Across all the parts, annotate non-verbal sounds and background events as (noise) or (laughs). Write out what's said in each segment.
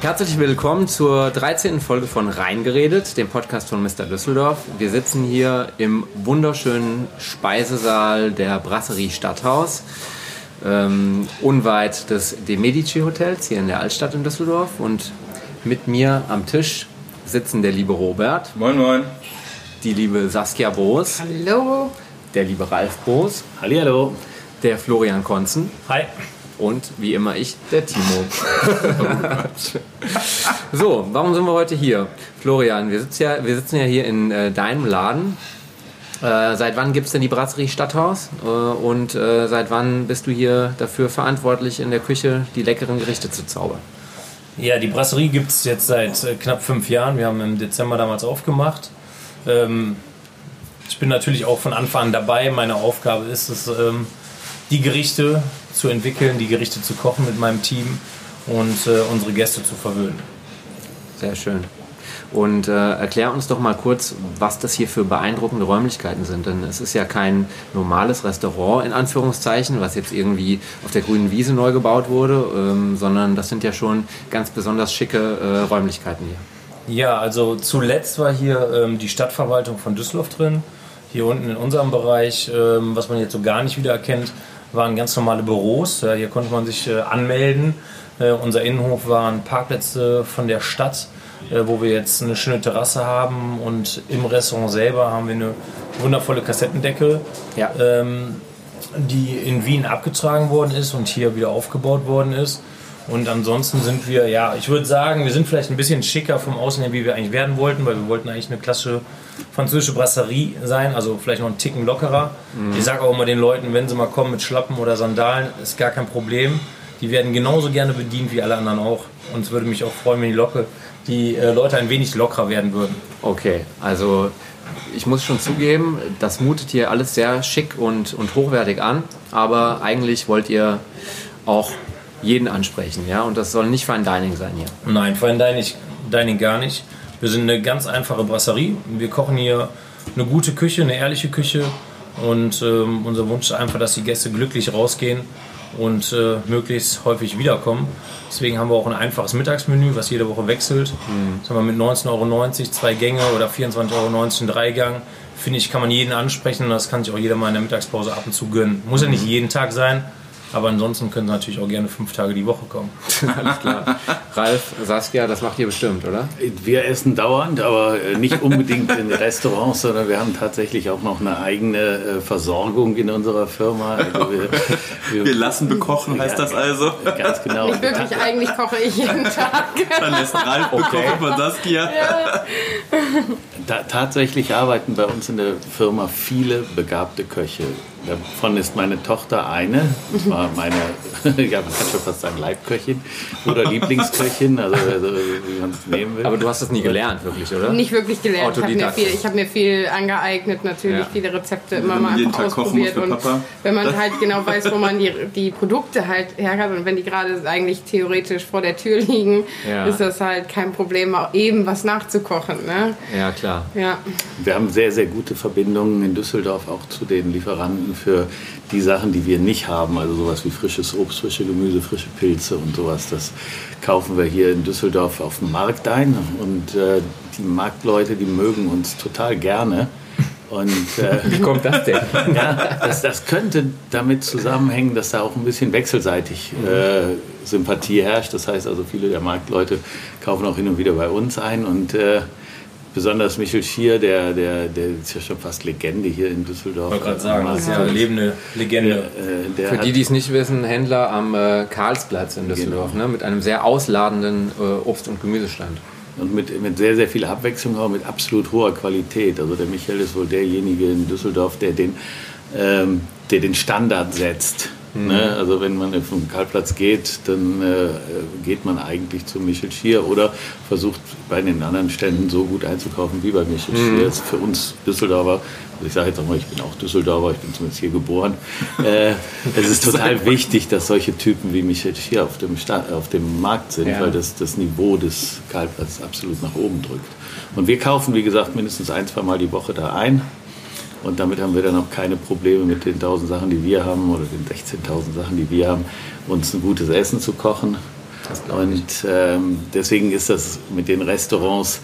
Herzlich willkommen zur 13. Folge von Reingeredet, dem Podcast von Mr. Düsseldorf. Wir sitzen hier im wunderschönen Speisesaal der Brasserie Stadthaus, ähm, unweit des De Medici Hotels hier in der Altstadt in Düsseldorf. Und mit mir am Tisch sitzen der liebe Robert. Moin, moin. Die liebe Saskia Boos. Hallo. Der liebe Ralf Boos. Hallihallo. Der Florian Konzen. Hi. Und wie immer ich, der Timo. (laughs) so, warum sind wir heute hier? Florian, wir sitzen ja, wir sitzen ja hier in äh, deinem Laden. Äh, seit wann gibt es denn die Brasserie Stadthaus? Äh, und äh, seit wann bist du hier dafür verantwortlich, in der Küche die leckeren Gerichte zu zaubern? Ja, die Brasserie gibt es jetzt seit äh, knapp fünf Jahren. Wir haben im Dezember damals aufgemacht. Ähm, ich bin natürlich auch von Anfang an dabei. Meine Aufgabe ist es, ähm, die Gerichte zu entwickeln, die Gerichte zu kochen mit meinem Team und äh, unsere Gäste zu verwöhnen. Sehr schön. Und äh, erklär uns doch mal kurz, was das hier für beeindruckende Räumlichkeiten sind. Denn es ist ja kein normales Restaurant in Anführungszeichen, was jetzt irgendwie auf der grünen Wiese neu gebaut wurde, ähm, sondern das sind ja schon ganz besonders schicke äh, Räumlichkeiten hier. Ja, also zuletzt war hier ähm, die Stadtverwaltung von Düsseldorf drin. Hier unten in unserem Bereich, ähm, was man jetzt so gar nicht wiedererkennt, waren ganz normale Büros. Ja, hier konnte man sich äh, anmelden. Äh, unser Innenhof waren Parkplätze von der Stadt, äh, wo wir jetzt eine schöne Terrasse haben. Und im Restaurant selber haben wir eine wundervolle Kassettendecke, Ja. ähm, die in Wien abgetragen worden ist und hier wieder aufgebaut worden ist. Und ansonsten sind wir, ja, ich würde sagen, wir sind vielleicht ein bisschen schicker vom Außen her, wie wir eigentlich werden wollten, weil wir wollten eigentlich eine klassische französische Brasserie sein, also vielleicht noch einen Ticken lockerer. Ich sage auch immer den Leuten, wenn sie mal kommen mit Schlappen oder Sandalen, ist gar kein Problem. Die werden genauso gerne bedient wie alle anderen auch. Und es würde mich auch freuen, wenn die, Locke, die äh, Leute ein wenig lockerer werden würden. Okay, also ich muss schon zugeben, das mutet hier alles sehr schick und, und hochwertig an, aber eigentlich wollt ihr auch jeden ansprechen, ja? Und das soll nicht Fine Dining sein hier. Nein, Fine Dining, Dining gar nicht. Wir sind eine ganz einfache Brasserie. Wir kochen hier eine gute Küche, eine ehrliche Küche. Und ähm, unser Wunsch ist einfach, dass die Gäste glücklich rausgehen und äh, möglichst häufig wiederkommen. Deswegen haben wir auch ein einfaches Mittagsmenü, was jede Woche wechselt. Sagen wir mit 19,90 Euro zwei Gänge oder 24,90 Euro ein Dreigang. Finde ich, kann man jeden ansprechen und das kann sich auch jeder mal in der Mittagspause ab und zu gönnen. Muss ja nicht jeden Tag sein, aber ansonsten können sie natürlich auch gerne fünf Tage die Woche kommen. (laughs) Alles klar. Ralf, Saskia, das macht ihr bestimmt, oder? Wir essen dauernd, aber äh, nicht unbedingt in (laughs) Restaurants, sondern wir haben tatsächlich auch noch eine eigene äh, Versorgung in unserer Firma. Also wir, Wir (laughs) lassen bekochen, heißt das also? Ganz genau. Nicht wirklich, eigentlich koche ich jeden Tag. Dann lässt Ralf bekochen von Saskia. Ta tatsächlich arbeiten bei uns in der Firma viele begabte Köche. Davon ist meine Tochter eine, das war meine, ja, man kann schon fast sagen Leibköchin oder Lieblingsköchin, also, also wie man es nehmen will. Aber du hast das nie gelernt, wirklich, oder? Nicht wirklich gelernt. Ich habe mir, viel, ich hab mir viel angeeignet, natürlich Ja. viele Rezepte immer mal jeden einfach Tag kochen muss ausprobiert. Und wenn man halt genau weiß, wo man die, die Produkte halt herkriegt und wenn die gerade eigentlich theoretisch vor der Tür liegen, Ja. ist das halt kein Problem, auch eben was nachzukochen. Ne? Ja, klar. Ja. Wir haben sehr, sehr gute Verbindungen in Düsseldorf auch zu den Lieferanten für die Sachen, die wir nicht haben. Also sowas wie frisches Obst, frische Gemüse, frische Pilze und sowas. Das kaufen wir hier in Düsseldorf auf dem Markt ein. Und äh, die Marktleute, die mögen uns total gerne. Und äh, (laughs) Wie kommt das denn? (laughs) ja, das, das könnte damit zusammenhängen, dass da auch ein bisschen wechselseitig äh, Sympathie herrscht. Das heißt also, viele der Marktleute kaufen auch hin und wieder bei uns ein. Und äh, besonders Michel Schier, der, der, der ist ja schon fast Legende hier in Düsseldorf. Ich wollte gerade sagen, das ist ja eine lebende Legende. Äh, der Für hat, die, die es nicht wissen, Händler am äh, Karlsplatz in Düsseldorf, ne? mit einem sehr ausladenden äh, Obst- und Gemüsestand. Und mit, mit sehr, sehr viel Abwechslung, aber mit absolut hoher Qualität. Also der Michael ist wohl derjenige in Düsseldorf, der den, ähm, der den Standard setzt. Ne? Also wenn man vom Karlplatz geht, dann äh, geht man eigentlich zu Michel Schier oder versucht bei den anderen Ständen so gut einzukaufen wie bei Michel Schier. Das ist für uns Düsseldorfer, also ich sage jetzt auch mal, ich bin auch Düsseldorfer, ich bin zumindest hier geboren. Äh, (laughs) es ist total wichtig, dass solche Typen wie Michel Schier auf dem, Sta auf dem Markt sind, Ja. weil das das Niveau des Karlplatzes absolut nach oben drückt. Und wir kaufen, wie gesagt, mindestens ein, zwei Mal die Woche da ein. Und damit haben wir dann auch keine Probleme mit den 1000 Sachen, die wir haben oder den 16.000 Sachen, die wir haben, uns ein gutes Essen zu kochen. Und ähm, deswegen ist das mit den Restaurants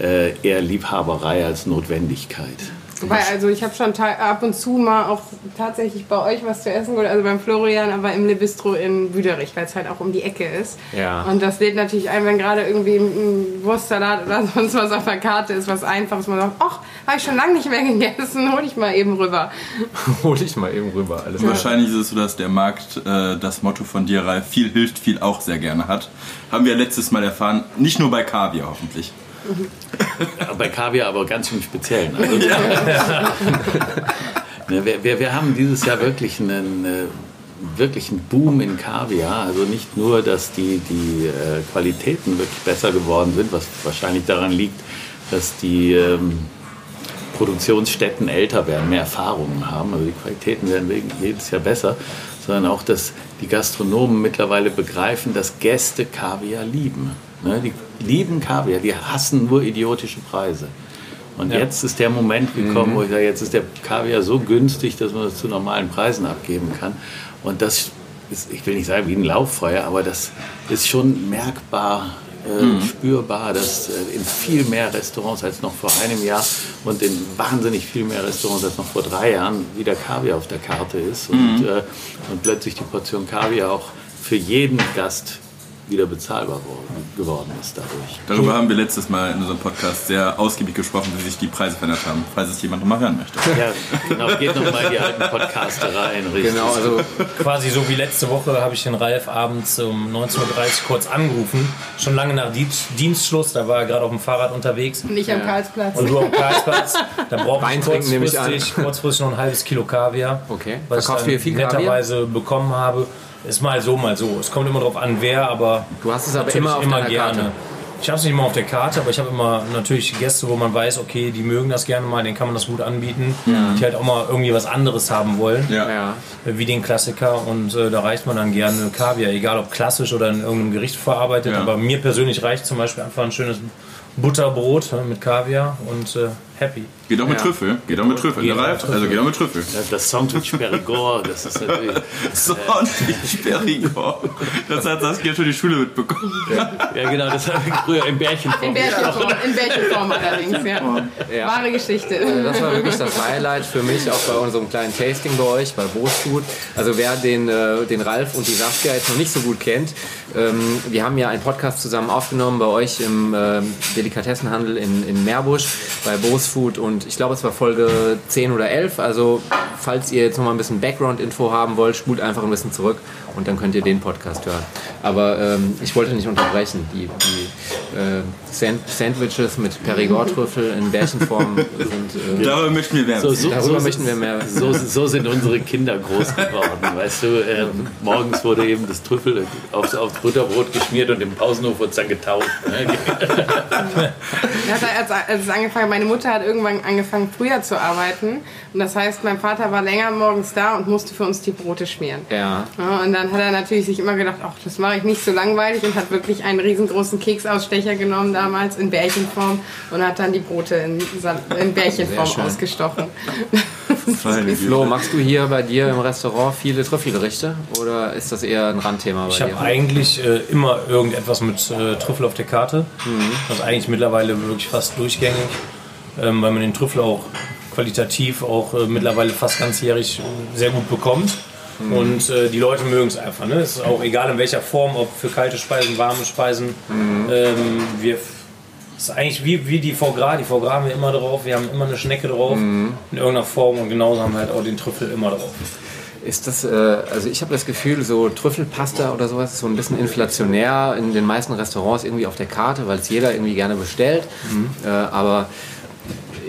äh, eher Liebhaberei als Notwendigkeit. Wobei, also ich habe schon ab und zu mal auch tatsächlich bei euch was zu essen geholt, also beim Florian, aber im Le Bistro in Büderich, weil es halt auch um die Ecke ist. Ja. Und das lädt natürlich ein, wenn gerade irgendwie ein Wurstsalat oder (laughs) sonst was auf der Karte ist, was einfaches, man sagt, ach, habe ich schon lange nicht mehr gegessen, (laughs) hol ich mal eben rüber. (laughs) Hol ich mal eben rüber. Alles klar. Wahrscheinlich ist es so, dass der Markt äh, das Motto von dir, Ralf, viel hilft, viel auch sehr gerne hat. Haben wir letztes Mal erfahren, nicht nur bei Kaviar hoffentlich. (laughs) Bei Kaviar aber ganz im Speziellen. Also, (laughs) ne, wir, wir, wir haben dieses Jahr wirklich einen, äh, wirklich einen Boom in Kaviar. Also nicht nur, dass die, die äh, Qualitäten wirklich besser geworden sind, was wahrscheinlich daran liegt, dass die ähm, Produktionsstätten älter werden, mehr Erfahrungen haben. Also die Qualitäten werden jedes Jahr besser, sondern auch, dass die Gastronomen mittlerweile begreifen, dass Gäste Kaviar lieben. Ne? Die lieben Kaviar, die hassen nur idiotische Preise. Und jetzt ist der Moment gekommen, wo ich sage, jetzt ist der Kaviar so günstig, dass man das zu normalen Preisen abgeben kann. Und das ist, ich will nicht sagen wie ein Lauffeuer, aber das ist schon merkbar, äh, spürbar, dass äh, in viel mehr Restaurants als noch vor einem Jahr und in wahnsinnig viel mehr Restaurants als noch vor drei Jahren wieder Kaviar auf der Karte ist. Und, äh, und plötzlich die Portion Kaviar auch für jeden Gast wieder bezahlbar worden, geworden ist dadurch. Darüber haben wir letztes Mal in unserem Podcast sehr ausgiebig gesprochen, wie sich die Preise verändert haben, falls es jemand noch mal hören möchte. Ja, genau, geht nochmal in die alten Podcaste rein. Richtig. Genau, also Quasi so wie letzte Woche habe ich den Ralf abends um 19.30 Uhr kurz angerufen. Schon lange nach Dienst- Dienstschluss, da war er gerade auf dem Fahrrad unterwegs. Nicht am Karlsplatz. Und du am Karlsplatz, da brauche Wein ich ich kurzfristig, kurzfristig noch ein halbes Kilo Kaviar. Okay. Was ich Verkaufst dann viel Kaviar? netterweise bekommen habe. Ist mal so, mal so. Es kommt immer darauf an, wer, aber Du hast es aber immer auf deiner Karte. Ich habe es nicht immer auf der Karte, aber ich habe immer natürlich Gäste, wo man weiß, okay, die mögen das gerne mal, denen kann man das gut anbieten, die halt auch mal irgendwie was anderes haben wollen, Ja. ja. wie den Klassiker. Und äh, da reicht man dann gerne Kaviar, egal ob klassisch oder in irgendeinem Gericht verarbeitet. Ja. Aber mir persönlich reicht zum Beispiel einfach ein schönes Butterbrot äh, mit Kaviar und äh, happy. Geht auch mit Ja. Trüffel. Geht auch mit Trüffel. Geht Ralf, also geht auch mit Trüffel. Das Sandwich Perigord, das ist natürlich. (laughs) So, nicht Perigord. Das hat Saskia schon die Schule mitbekommen. Ja, genau, das habe ich früher im Bärchen In Bärchenform, in Bärchenform allerdings, ja. Ja. Wahre Geschichte. Das war wirklich das Highlight für mich, auch bei unserem kleinen Tasting bei euch, bei Boostfood. Also wer den, äh, den Ralf und die Saskia jetzt noch nicht so gut kennt, ähm, wir haben ja einen Podcast zusammen aufgenommen bei euch im ähm, Delikatessenhandel in, in Meerbusch bei Boostfood und ich glaube es war Folge 10 oder 11. Also falls ihr jetzt noch mal ein bisschen Background-Info haben wollt, spult einfach ein bisschen zurück und dann könnt ihr den Podcast hören. Aber ähm, ich wollte nicht unterbrechen. Die, die äh, Sand Sandwiches mit Perigord-Trüffel in Bärchenform (laughs) sind... Äh, Darüber möchten wir werden. So, so, Darüber so, möchten wir mehr. so, so sind unsere Kinder groß geworden. (laughs) Weißt du, ähm, morgens wurde eben das Trüffel aufs, aufs Butterbrot geschmiert und im Pausenhof wurde es dann getaucht. Ne? (laughs) Ja, als, als es angefangen, meine Mutter hat irgendwann angefangen, früher zu arbeiten. Und das heißt, mein Vater war länger morgens da und musste für uns die Brote schmieren. Ja. Ja, und dann hat er natürlich sich immer gedacht, ach, das mache ich nicht so langweilig und hat wirklich einen riesengroßen Keksausstecher genommen damals in Bärchenform und hat dann die Brote in, in Bärchenform ausgestochen. (laughs) Flo, machst du hier bei dir im Restaurant viele Trüffelgerichte oder ist das eher ein Randthema bei Ich dir? habe eigentlich äh, immer irgendetwas mit äh, Trüffel auf der Karte. Mhm. Das ist eigentlich mittlerweile wirklich fast durchgängig, ähm, weil man den Trüffel auch qualitativ auch äh, mittlerweile fast ganzjährig äh, sehr gut bekommt. Mhm. Und äh, die Leute mögen es einfach. Ne? Es ist auch egal in welcher Form, ob für kalte Speisen, warme Speisen. Mhm. Ähm, wir es ist eigentlich wie, wie die Foie Gras. Die Foie Gras haben wir immer drauf. Wir haben immer eine Schnecke drauf Mhm. in irgendeiner Form und genauso haben wir halt auch den Trüffel immer drauf. Ist das, äh, also ich habe das Gefühl, so Trüffelpasta oder sowas ist so ein bisschen inflationär in den meisten Restaurants irgendwie auf der Karte, weil es jeder irgendwie gerne bestellt. Äh, aber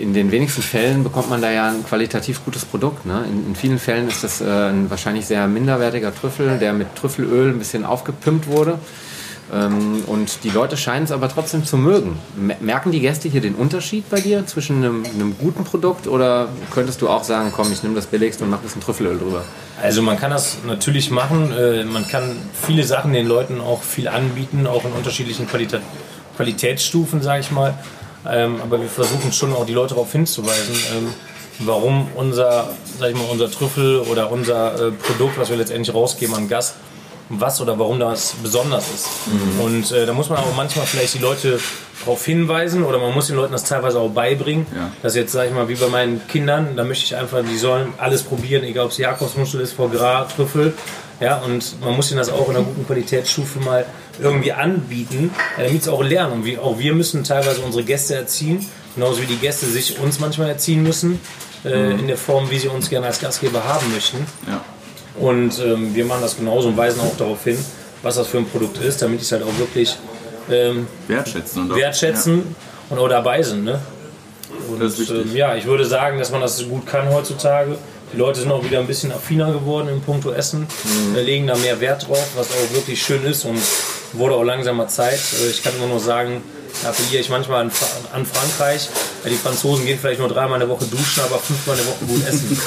in den wenigsten Fällen bekommt man da ja ein qualitativ gutes Produkt. Ne? In, in vielen Fällen ist das äh, ein wahrscheinlich sehr minderwertiger Trüffel, der mit Trüffelöl ein bisschen aufgepimpt wurde. Ähm, und die Leute scheinen es aber trotzdem zu mögen. Me- Merken die Gäste hier den Unterschied bei dir zwischen einem, einem guten Produkt oder könntest du auch sagen, komm, ich nehme das billigste und mache ein bisschen Trüffelöl drüber? Also man kann das natürlich machen. Äh, Man kann viele Sachen den Leuten auch viel anbieten, auch in unterschiedlichen Qualita Qualitätsstufen, sage ich mal. Ähm, Aber wir versuchen schon auch die Leute darauf hinzuweisen, ähm, warum unser, sag ich mal, unser Trüffel oder unser äh, Produkt, was wir letztendlich rausgeben an Gast, was oder warum das besonders ist. Und äh, da muss man auch manchmal vielleicht die Leute darauf hinweisen oder man muss den Leuten das teilweise auch beibringen. Ja. Dass jetzt, sag ich mal, wie bei meinen Kindern, da möchte ich einfach, die sollen alles probieren, egal ob es Jakobsmuschel ist, Foie Gras, Trüffel. Ja, und man muss ihnen das auch in einer guten Qualitätsstufe mal irgendwie anbieten, ja, damit sie auch lernen. Und wir, auch wir müssen teilweise unsere Gäste erziehen, genauso wie die Gäste sich uns manchmal erziehen müssen, äh, in der Form, wie sie uns gerne als Gastgeber haben möchten. Ja. Und ähm, wir machen das genauso und weisen auch darauf hin, was das für ein Produkt ist, damit die es halt auch wirklich ähm, Wertschätzen. Und auch, wertschätzen und auch dabei sind. Ne? Und ähm, ja, ich würde sagen, dass man das gut kann heutzutage. Die Leute sind auch wieder ein bisschen affiner geworden im Punkto Essen, Mhm. äh, legen da mehr Wert drauf, was auch wirklich schön ist und wurde auch langsamer Zeit. Äh, Ich kann immer nur sagen, da appelliere ich manchmal an, an Frankreich. Ja, die Franzosen gehen vielleicht nur dreimal in der Woche duschen, aber fünfmal in der Woche gut essen.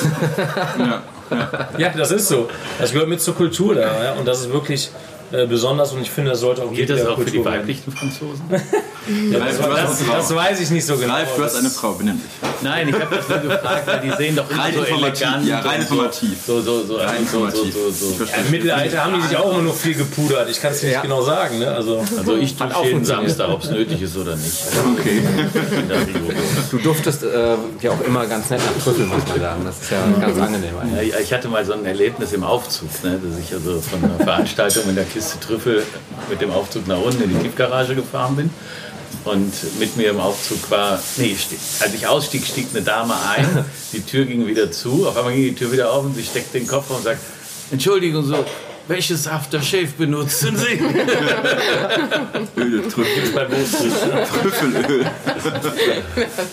(laughs) Ja. Ja, das ist so. Das gehört mit zur Kultur da. Ja? Und das ist wirklich äh, besonders und ich finde, das sollte auch Gilt das auch für die weiblichen Franzosen? (laughs) (laughs) Hast Das, Frau. das weiß ich nicht so genau. Ralf, du hast Das- eine Frau, benimm dich. Nein, ich habe das nur gefragt, weil die sehen doch immer Rein so informativ, elegant. ja, rein informativ. So, so, so, Rein so, so, informativ. so, so. verstehe. Ja, Im Mittelalter haben die sich auch immer nur viel gepudert. Ich kann es nicht Ja. genau sagen. Ne? Also, Also ich tue auch jeden. Samstag, ob es nötig ist oder nicht. Okay. Du duftest äh, ja auch immer ganz nett nach Trüffel, muss man sagen. Das ist ja ganz angenehm eigentlich. Ja, ich hatte mal so ein Erlebnis im Aufzug, ne, dass ich also von einer Veranstaltung in der Kiste Trüffel mit dem Aufzug nach unten in die Tiefgarage gefahren bin. Und mit mir im Aufzug war, nee, als ich ausstieg, stieg eine Dame ein, (laughs) die Tür ging wieder zu, auf einmal ging die Tür wieder auf und sie steckt den Kopf und sagt, Entschuldigung, so, welches Aftershave benutzen Sie? (laughs) Öl, Trüffel, Wurst. (laughs) Trüffelöl.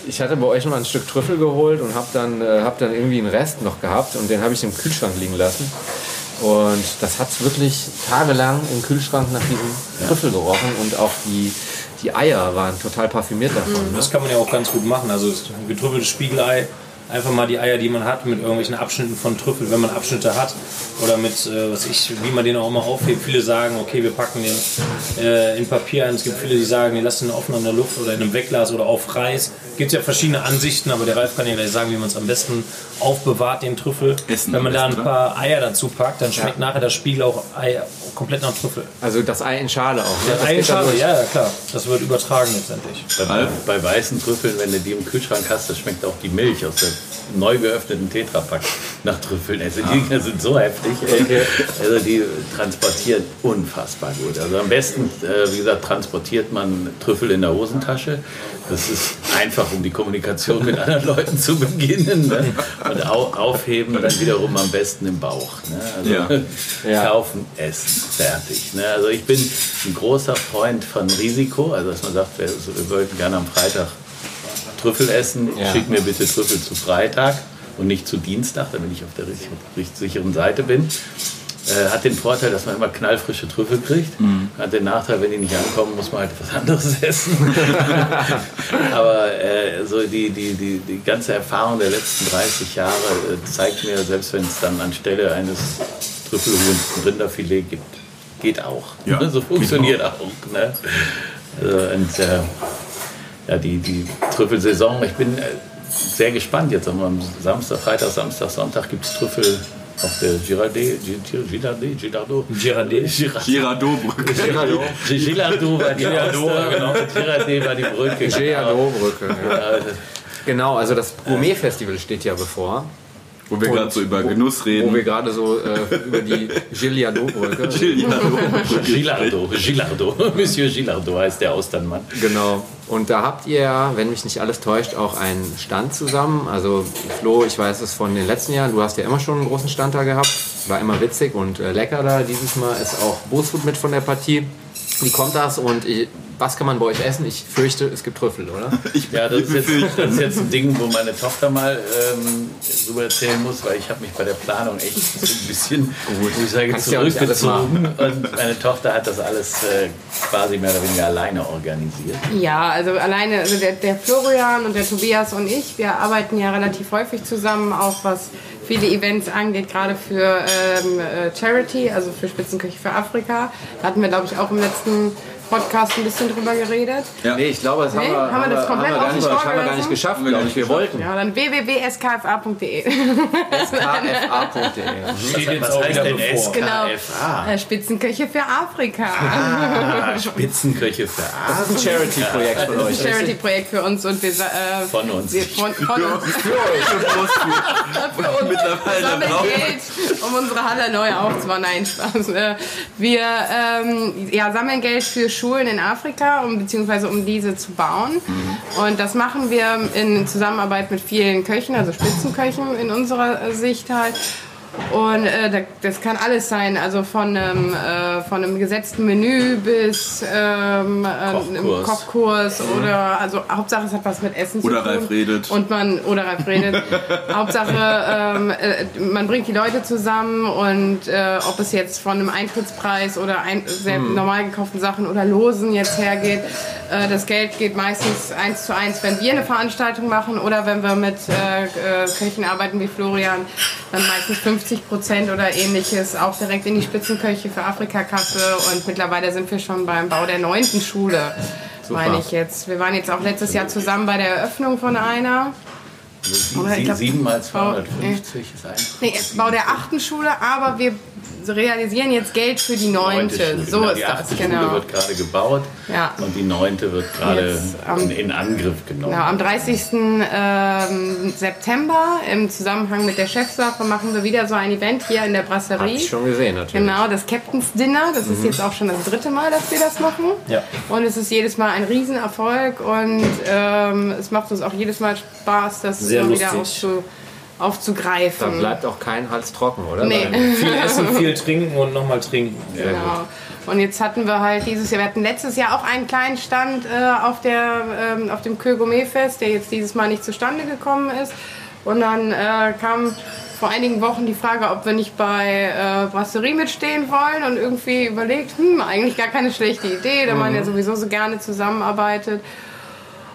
Ich hatte bei euch mal ein Stück Trüffel geholt und habe dann, äh, hab dann irgendwie einen Rest noch gehabt und den habe ich im Kühlschrank liegen lassen. Und das hat wirklich tagelang im Kühlschrank nach diesem Trüffel gerochen und auch die, die Eier waren total parfümiert davon. Ne? Das kann man ja auch ganz gut machen. Also das getrüffeltes Spiegelei, einfach mal die Eier, die man hat, mit irgendwelchen Abschnitten von Trüffel, wenn man Abschnitte hat. Oder mit, äh, was ich, wie man den auch immer aufhebt. Viele sagen, okay, wir packen den äh, in Papier ein. Es gibt viele, die sagen, wir lassen ihn offen an der Luft oder in einem Wegglas oder auf Reis. Gibt ja verschiedene Ansichten, aber der Ralf kann ja gleich sagen, wie man es am besten aufbewahrt, den Trüffel. Essen wenn man da ein paar Eier dazu packt, dann schmeckt nachher das Spiegel auch Ei komplett nach Trüffel. Also das Ei in Schale auch. Ne? Das Ei in Schale, ja, ja, klar. Das wird übertragen letztendlich. Bei, bei weißen Trüffeln, wenn du die im Kühlschrank hast, da schmeckt auch die Milch aus der neu geöffneten Tetrapack nach Trüffeln. Also die Dinger sind so heftig. ey. Also die transportieren unfassbar gut. Also am besten, äh, wie gesagt, transportiert man Trüffel in der Hosentasche. Das ist einfach, um die Kommunikation mit anderen Leuten zu beginnen. Ne? Und au aufheben dann wiederum am besten im Bauch. Ne? Also Ja. (laughs) Ja. kaufen, essen, fertig. Ne? Also ich bin ein großer Freund von Risiko, also dass man sagt, wir, wir wollten gerne am Freitag Trüffel essen, Ja. schick mir bitte Trüffel zu Freitag und nicht zu Dienstag, damit ich auf der richtig, richtig sicheren Seite bin. Äh, hat den Vorteil, dass man immer knallfrische Trüffel kriegt. Hat den Nachteil, wenn die nicht ankommen, muss man halt was anderes (laughs) essen. (laughs) Aber äh, so die, die, die, die ganze Erfahrung der letzten 30 Jahre äh, zeigt mir, selbst wenn es dann anstelle eines Trüffelhuhns ein Rinderfilet gibt, geht auch. Ja, so funktioniert auch. ne? also, und, äh, ja, die, die Trüffelsaison, ich bin äh, sehr gespannt. Jetzt am Samstag, Freitag, Samstag, Sonntag gibt es Trüffel auf der Girardet, Girardet, Girardot. Girardet. Girardot-Brücke. Girardot war die Girardot, genau. Girardet war die Brücke. Ja. Äh, Genau, also das Gourmet-Festival steht ja bevor. Wo wir gerade so über Genuss Wo wir reden. gerade so äh, über die Gigliardot-Brücke. Gilardot, Gilardot, Monsieur Gilardot heißt der Austernmann. Genau. Und da habt ihr, wenn mich nicht alles täuscht, auch einen Stand zusammen. Also Flo, ich weiß es von den letzten Jahren, du hast ja immer schon einen großen Stand da gehabt. War immer witzig und äh, lecker da. Dieses Mal ist auch Boosfood mit von der Partie. Wie kommt das und ich, was kann man bei euch essen? Ich fürchte, es gibt Trüffel, oder? (laughs) Ja, das ist, jetzt, das ist jetzt ein Ding, wo meine Tochter mal ähm, drüber erzählen muss, weil ich habe mich bei der Planung echt so ein bisschen, wo ich sage, Kannst zurückgezogen. Und meine Tochter hat das alles äh, quasi mehr oder weniger alleine organisiert. Ja, also alleine, also der, der Florian und der Tobias und ich, wir arbeiten ja relativ häufig zusammen, auch was viele Events angeht, gerade für ähm, äh, Charity, also für Spitzenküche für Afrika. Da hatten wir, glaube ich, auch im letzten Podcast ein bisschen drüber geredet. Ja. Nee, ich glaube, das Nee, haben, wir, haben wir das komplett haben wir gar nicht, haben wir gar nicht geschafft, glaube ich. Wir wollten. Ja, dann www.skfa.de. kfa.de. Steht jetzt Was auch heißt denn bevor. Genau. SKFA? Äh, Spitzenküche für Afrika. Ah, (laughs) Spitzenköche für Das ist ein Charity-Projekt von Das euch. ist ein Charity-Projekt für uns und wir äh, Von uns. Wir, von, von (laughs) uns. Mittlerweile sammeln brauchen Geld, um unsere Halle neu aufzubauen. Nein, Spaß. Äh, Wir ähm, ja, sammeln Geld für Schulen in Afrika, um, beziehungsweise um diese zu bauen. Und das machen wir in Zusammenarbeit mit vielen Köchen, also Spitzenköchen in unserer Sicht halt. Und äh, da- das kann alles sein, also von einem, äh, von einem gesetzten Menü bis ähm, äh, einem Kochkurs. Kochkurs oder also Hauptsache es hat was mit Essen Oder zu tun. Ralf redet. Und man oder Ralf redet. (laughs) Hauptsache ähm, äh, man bringt die Leute zusammen und äh, ob es jetzt von einem Eintrittspreis oder ein, sehr normal gekauften Sachen oder Losen jetzt hergeht, äh, das Geld geht meistens eins zu eins, wenn wir eine Veranstaltung machen oder wenn wir mit äh, äh, Köchen arbeiten wie Florian, dann meistens 50 Prozent oder ähnliches auch direkt in die Spitzenköche für Afrika-Kasse und mittlerweile sind wir schon beim Bau der neunten Schule, meine ich jetzt. Wir waren jetzt auch letztes Jahr zusammen bei der Eröffnung von einer. Oder ich Sie, glaub, 7 mal Bau- 250 ist ein. Nee, Bau der achten Schule, aber wir realisieren jetzt Geld für die neunte. Schule. So genau, ist die das, achte Schule genau. wird gerade gebaut Ja. und die neunte wird gerade in, in Angriff genommen. Genau, am 30. Ähm, September im Zusammenhang mit der Chefsache machen wir wieder so ein Event hier in der Hab Brasserie. ich schon gesehen, natürlich. Genau, das Captain's Dinner. Das ist jetzt auch schon das dritte Mal, dass wir das machen. Ja. Und es ist jedes Mal ein Riesenerfolg und ähm, es macht uns auch jedes Mal Spaß, das Sehr immer wieder lustig. Aufzugreifen. bleibt auch kein Hals trocken, oder? Nee. Viel essen, (laughs) viel trinken und nochmal trinken. Genau. Und jetzt hatten wir halt dieses Jahr, wir hatten letztes Jahr auch einen kleinen Stand äh, auf, der, ähm, auf dem Köhl Gourmet Fest, der jetzt dieses Mal nicht zustande gekommen ist. Und dann äh, kam vor einigen Wochen die Frage, ob wir nicht bei äh, Brasserie mitstehen wollen und irgendwie überlegt, hm, eigentlich gar keine schlechte Idee, da man ja sowieso so gerne zusammenarbeitet.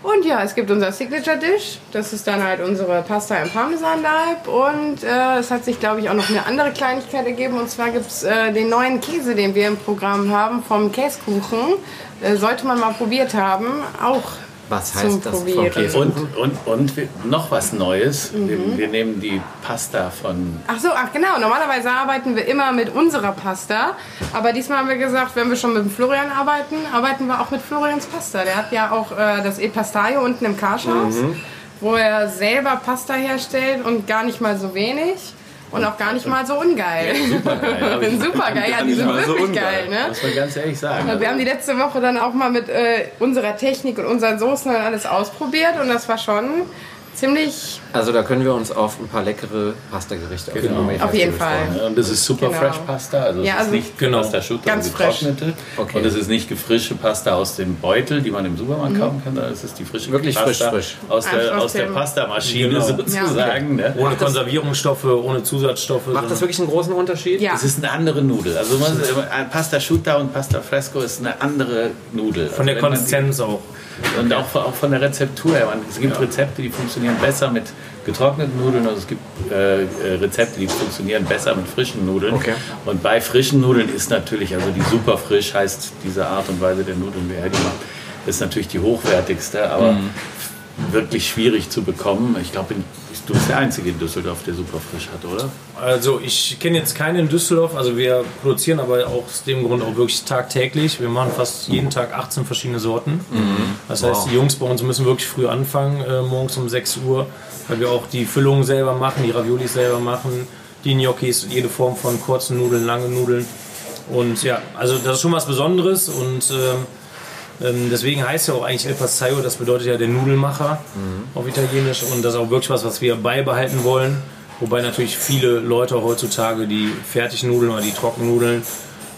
Und ja, es gibt unser Signature Dish. Das ist dann halt unsere Pasta im Parmesanleib. Und äh, es hat sich, glaube ich, auch noch eine andere Kleinigkeit ergeben. Und zwar gibt es äh, den neuen Käse, den wir im Programm haben, vom Käsekuchen. Äh, sollte man mal probiert haben. Auch Was zum heißt das. Käse? Und, und, und noch was Neues. Mhm. Wir, wir nehmen die Pasta von Ach so, ach genau. Normalerweise arbeiten wir immer mit unserer Pasta. Aber diesmal haben wir gesagt, wenn wir schon mit dem Florian arbeiten, arbeiten wir auch mit Florians Pasta. Der hat ja auch äh, das E Pastaio unten im Karschhaus, wo er selber Pasta herstellt und gar nicht mal so wenig. Und auch gar nicht mal so ungeil. Supergeil. (laughs) Super geil, ja, die sind so wirklich ungeil. geil, ne? Muss man ganz ehrlich sagen. Wir haben die letzte Woche dann auch mal mit äh, unserer Technik und unseren Soßen und alles ausprobiert und das war schon ziemlich Also da können wir uns auf ein paar leckere Pasta-Gerichte auf, Genau. Auf jeden Festival Fall. freuen. Ja, Und das ist super Genau. fresh Pasta, also es Ja, ist also nicht genau. Pasta Asciutto, Ganz und frisch. getrocknete. Okay. Und es ist nicht gefrische Pasta aus dem Beutel, die man im Supermarkt kaufen kann, sondern es ist die frische Wirklich Pasta frisch, frisch. aus der, aus aus der Pastamaschine Genau. sozusagen. Ne? Ohne Konservierungsstoffe, ohne Zusatzstoffe. Macht das wirklich einen großen Unterschied? ja. Es ist eine andere Nudel. Also ein Pasta Asciutta und Pasta Fresco ist eine andere Nudel. Von der Also man Konsistenz auch. Und auch, auch von der Rezeptur her. Es gibt Rezepte, die funktionieren besser mit getrockneten Nudeln und es gibt äh, äh, Rezepte, die funktionieren besser mit frischen Nudeln. Okay. Und bei frischen Nudeln ist natürlich, also die super frisch heißt diese Art und Weise der Nudeln, wie er die macht, ist natürlich die hochwertigste, aber wirklich schwierig zu bekommen. Ich glaube, du bist der Einzige in Düsseldorf, der super frisch hat, oder? Also ich kenne jetzt keinen in Düsseldorf, also wir produzieren aber auch aus dem Grund auch wirklich tagtäglich. Wir machen fast jeden Tag 18 verschiedene Sorten. Das heißt, die Jungs bei uns müssen wirklich früh anfangen, äh, morgens um 6 Uhr, weil wir auch die Füllungen selber machen, die Raviolis selber machen, die Gnocchis, jede Form von kurzen Nudeln, langen Nudeln. Und ja, also das ist schon was Besonderes und ähm, ähm, deswegen heißt ja auch eigentlich El Pastaio, das bedeutet ja der Nudelmacher auf Italienisch und das ist auch wirklich was, was wir beibehalten wollen. Wobei natürlich viele Leute heutzutage die Fertignudeln oder die Trockennudeln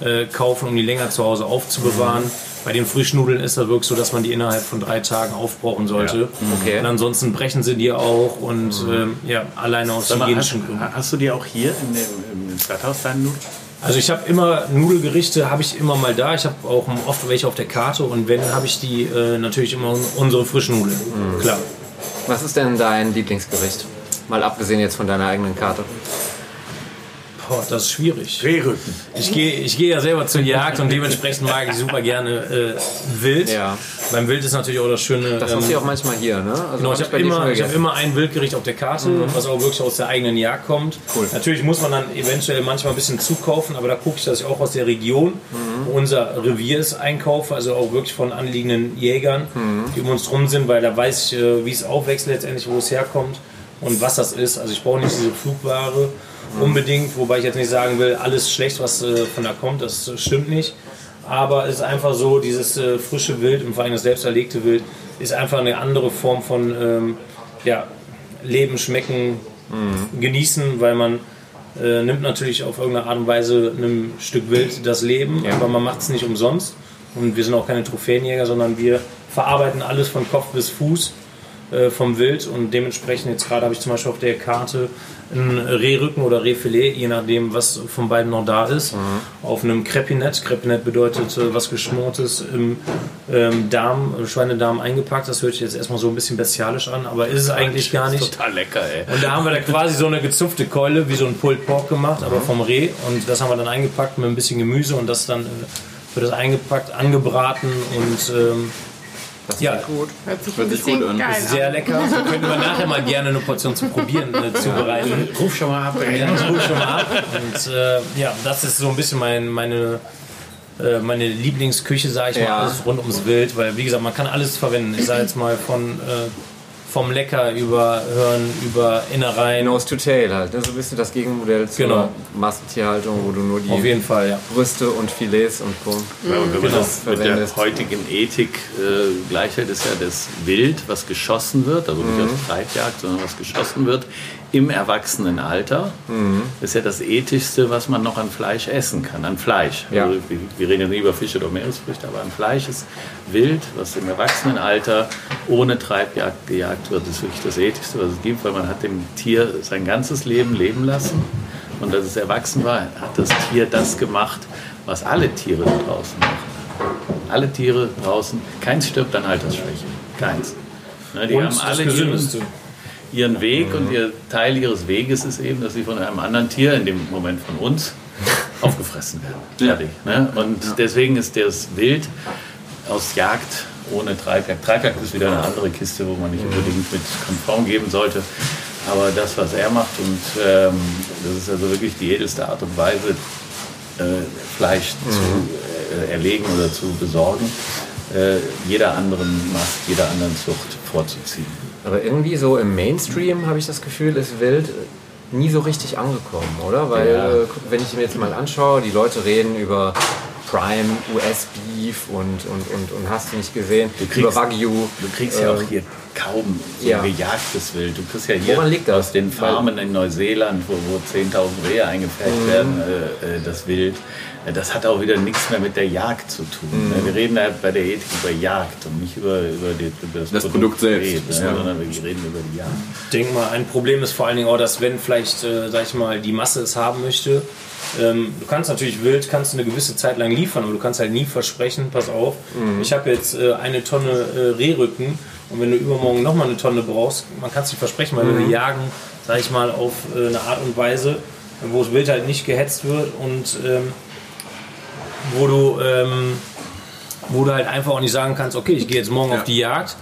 äh, kaufen, um die länger zu Hause aufzubewahren. Bei den Frischnudeln ist das wirklich so, dass man die innerhalb von drei Tagen aufbrauchen sollte. Okay. Und ansonsten brechen sie dir auch und ähm, ja, alleine aus Sag mal, hast, hygienischen Gründen. hast du die auch hier in dem, im Stadthaus deine Nudeln? Also ich habe immer Nudelgerichte, habe ich immer mal da. Ich habe auch oft welche auf der Karte und wenn, habe ich die äh, natürlich immer un- unsere frischen Nudeln. Klar. Was ist denn dein Lieblingsgericht? Mal abgesehen jetzt von deiner eigenen Karte. Boah, das ist schwierig. Rehrücken. Ich gehe ich gehe ja selber zur Jagd und dementsprechend mag ich super gerne äh, Wild. Ja. Beim Wild ist natürlich auch das Schöne. Das ähm, hast du ja auch manchmal hier, ne? Also Genau, ich hab habe immer, ich hab immer ein Wildgericht auf der Karte, was auch wirklich aus der eigenen Jagd kommt. Cool. Natürlich muss man dann eventuell manchmal ein bisschen zukaufen, aber da gucke ich, dass ich auch aus der Region, wo unser Revier ist, einkaufe, also auch wirklich von anliegenden Jägern, die um uns drum sind, weil da weiß ich, äh, wie es aufwächst letztendlich, wo es herkommt und was das ist. Also ich brauche nicht diese Flugware unbedingt, wobei ich jetzt nicht sagen will, alles schlecht, was äh, von da kommt, das stimmt nicht. Aber es ist einfach so, dieses äh, frische Wild und vor allem das selbst erlegte Wild ist einfach eine andere Form von ähm, ja, Leben, Schmecken, Genießen, weil man äh, nimmt natürlich auf irgendeine Art und Weise einem Stück Wild das Leben, aber man macht es nicht umsonst. Und wir sind auch keine Trophäenjäger, sondern wir verarbeiten alles von Kopf bis Fuß äh, vom Wild und dementsprechend jetzt gerade habe ich zum Beispiel auf der Karte ein Rehrücken oder Rehfilet, je nachdem, was von beiden noch da ist, auf einem Crepinett. Crepinett bedeutet äh, was Geschmortes im ähm, Darm, äh, Schweinedarm eingepackt. Das hört sich jetzt erstmal so ein bisschen bestialisch an, aber ist es eigentlich gar nicht. Total lecker, ey. Und da haben wir da quasi so eine gezupfte Keule, wie so ein Pulled Pork gemacht, aber vom Reh. Und das haben wir dann eingepackt mit ein bisschen Gemüse und das dann äh, wird das eingepackt, angebraten und ähm, ja, Gut. Hört sich Hört gut an. geil sehr an. lecker. So könnten wir nachher mal gerne eine Portion zum Probieren äh, zubereiten. Ruf schon mal ab. Ja, hol schon mal ab. Und äh, ja, das ist so ein bisschen mein, meine, äh, meine Lieblingsküche, sage ich Ja. mal, alles rund ums Wild. Weil, wie gesagt, man kann alles verwenden. Ich sage jetzt mal von äh, vom Lecker über Hören, über Innereien. Nose to Tail halt. Ne? So ein bisschen das Gegenmodell zur Genau. Massentierhaltung, wo du nur die Auf jeden Fall, ja. Brüste und Filets und Co. Ja, und wenn man Genau. das mit der heutigen Ethik äh, gleichhält, ist ja das Wild, was geschossen wird, also nicht aus Treibjagd, sondern was geschossen wird, im Erwachsenenalter, ist ja das Ethischste, was man noch an Fleisch essen kann, an Fleisch. Ja. Also, wir, wir reden ja nicht über Fische oder Meeresfrüchte, aber an Fleisch ist Wild, was im Erwachsenenalter ohne Treibjagd gejagt wird, ist wirklich das Ethischste, was es gibt, weil man hat dem Tier sein ganzes Leben leben lassen und als es erwachsen war, hat das Tier das gemacht, was alle Tiere da draußen machen. Alle Tiere draußen, keins stirbt an Altersschwäche. Keins. Ne, die Und haben das alle Gesündeste. ihren, ihren Weg und ihr Teil ihres Weges ist eben, dass sie von einem anderen Tier, in dem Moment von uns, (laughs) aufgefressen werden. Fertig. Ne? Und deswegen ist das Wild aus Jagd ohne Treibjagd. Treibjagd ist wieder eine andere Kiste, wo man nicht unbedingt mit konform geben sollte. Aber das, was er macht, und ähm, das ist also wirklich die edelste Art und Weise, äh, Fleisch zu äh, erlegen oder zu besorgen, äh, jeder anderen Macht, jeder anderen Zucht vorzuziehen. Aber irgendwie so im Mainstream habe ich das Gefühl, ist Wild nie so richtig angekommen, oder? Weil, Ja. äh, wenn ich mir jetzt mal anschaue, die Leute reden über Prime, US-Beef und, und, und, und hast du nicht gesehen, kriegst- über Wagyu. Du kriegst ja auch Ähm, hier kaum so ja. gejagtes Wild. Du kriegst ja hier aus den Farmen in Neuseeland, wo, wo 10.000 Rehe eingepfercht Mhm. werden, äh, äh, das Wild. Äh, Das hat auch wieder nichts mehr mit der Jagd zu tun. Mhm. Ne? Wir reden ja bei der Ethik über Jagd und nicht über, über, die, über das, Das Produkt selbst. Reh, ne? Ja. sondern wir reden über die Jagd. Ich denke mal, ein Problem ist vor allen Dingen auch, dass wenn vielleicht, äh, sag ich mal, die Masse es haben möchte, ähm, du kannst natürlich wild, kannst du eine gewisse Zeit lang liefern, aber du kannst halt nie versprechen, pass auf, ich habe jetzt äh, eine Tonne äh, Rehrücken und wenn du übermorgen nochmal eine Tonne brauchst, man kann es nicht versprechen, weil wir jagen, sag ich mal, auf äh, eine Art und Weise, wo das Wild halt nicht gehetzt wird und ähm, wo du ähm, wo du halt einfach auch nicht sagen kannst, okay, ich gehe jetzt morgen auf die Jagd,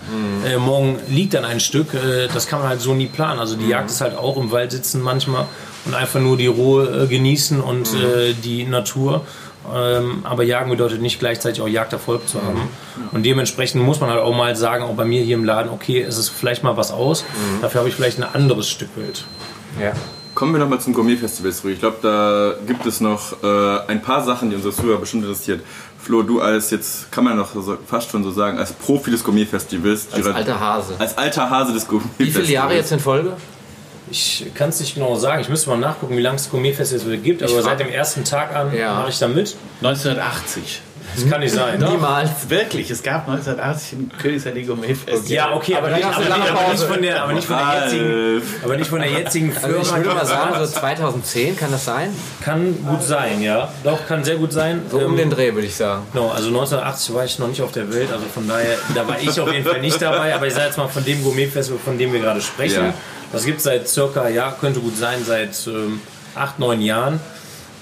äh, morgen liegt dann ein Stück, äh, das kann man halt so nie planen. Also die Jagd ist halt auch im Wald sitzen manchmal und einfach nur die Ruhe äh, genießen und äh, die Natur. Ähm, aber Jagen bedeutet nicht gleichzeitig auch Jagderfolg zu haben. Und dementsprechend muss man halt auch mal sagen, auch bei mir hier im Laden, okay, es ist vielleicht mal was aus, dafür habe ich vielleicht ein anderes Stück Wild. Ja. Kommen wir nochmal zum Gourmet-Festival zurück. Ich glaube, da gibt es noch äh, ein paar Sachen, die unsere Zuhörer bestimmt interessiert. Flo, du als jetzt, kann man noch so, fast schon so sagen, als Profi des Gourmet-Festivals. Als alter Hase. Als alter Hase des Gourmet-Festivals. Wie viele Jahre jetzt in Folge? Ich kann es nicht genau sagen, ich müsste mal nachgucken, wie lange es Gourmet-Festival gibt, aber frag- seit dem ersten Tag an Ja. mache ich da mit. 1980 Das kann nicht sein. Niemals. Wirklich, es gab 1980 ein Königshalle Gourmet Festival. Ja, okay, aber, nicht, hast du aber, nicht, aber, nicht von der, aber nicht von der jetzigen, aber nicht von der jetzigen Firma. Also ich würde mal sagen, so 2010 kann das sein? kann gut sein, ja. Doch, kann sehr gut sein. So um Ähm, den Dreh, würde ich sagen. Genau, also 1980 war ich noch nicht auf der Welt, also von daher, da war ich auf jeden Fall nicht dabei, aber ich sage jetzt mal von dem Gourmet-Festival, von dem wir gerade sprechen. Ja. Das gibt es seit circa, ja, könnte gut sein, seit ähm, acht, neun Jahren.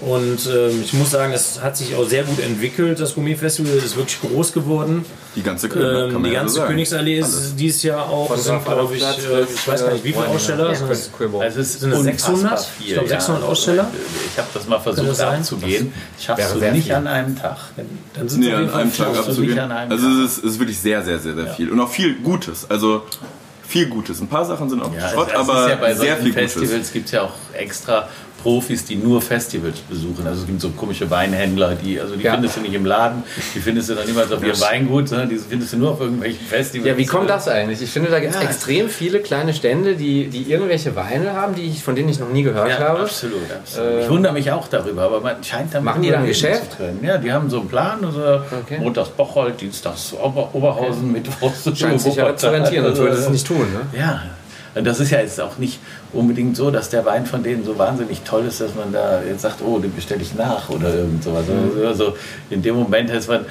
Und ähm, ich muss sagen, es hat sich auch sehr gut entwickelt, das Gourmet-Festival. Es ist wirklich groß geworden. Die ganze kann Ähm, man die ja so ganze sagen. Königsallee ist dieses Jahr auch, es sind glaube ich, äh, ich weiß gar nicht, wie viele Aussteller. Das, Quibble. Also es Sind das unfassbar 600? Viel, Ich glaube, 600 ja. Aussteller. Ich habe das mal das versucht sein? abzugehen. Schaffst du nicht viel. an einem Tag. Dann sind Nee, es an einem Tag abzugehen. an einem Also Tag. es ist, es ist wirklich sehr, sehr, sehr, sehr viel. Und auch viel Gutes. Also viel Gutes. Ein paar Sachen sind auch Ja, Schrott, es, es aber ja sehr solchen viel Gutes. Festivals gibt es ja auch extra Profis, die nur Festivals besuchen. Also es gibt so komische Weinhändler, die, also die Ja. findest du nicht im Laden, die findest du dann niemals auf ihrem Weingut, sondern die findest du nur auf irgendwelchen Festivals. Ja, wie kommt das eigentlich? Ich finde, da gibt es Ja. extrem viele kleine Stände, die, die irgendwelche Weine haben, die ich, von denen ich noch nie gehört Ja, habe. absolut, absolut. ich wundere mich auch darüber, aber man scheint damit Machen die dann Geschäft? zu können. Ja, die haben so einen Plan, also Okay. montags Bocholt, dienstags Ober Oberhausen, mittwochs Scheint sich ja zu rentieren, sonst würde es Also, nicht tun. Ne? Ja, das ist ja jetzt auch nicht unbedingt so, dass der Wein von denen so wahnsinnig toll ist, dass man da jetzt sagt, oh, den bestelle ich nach oder irgend sowas. Mhm. Also in dem Moment ist man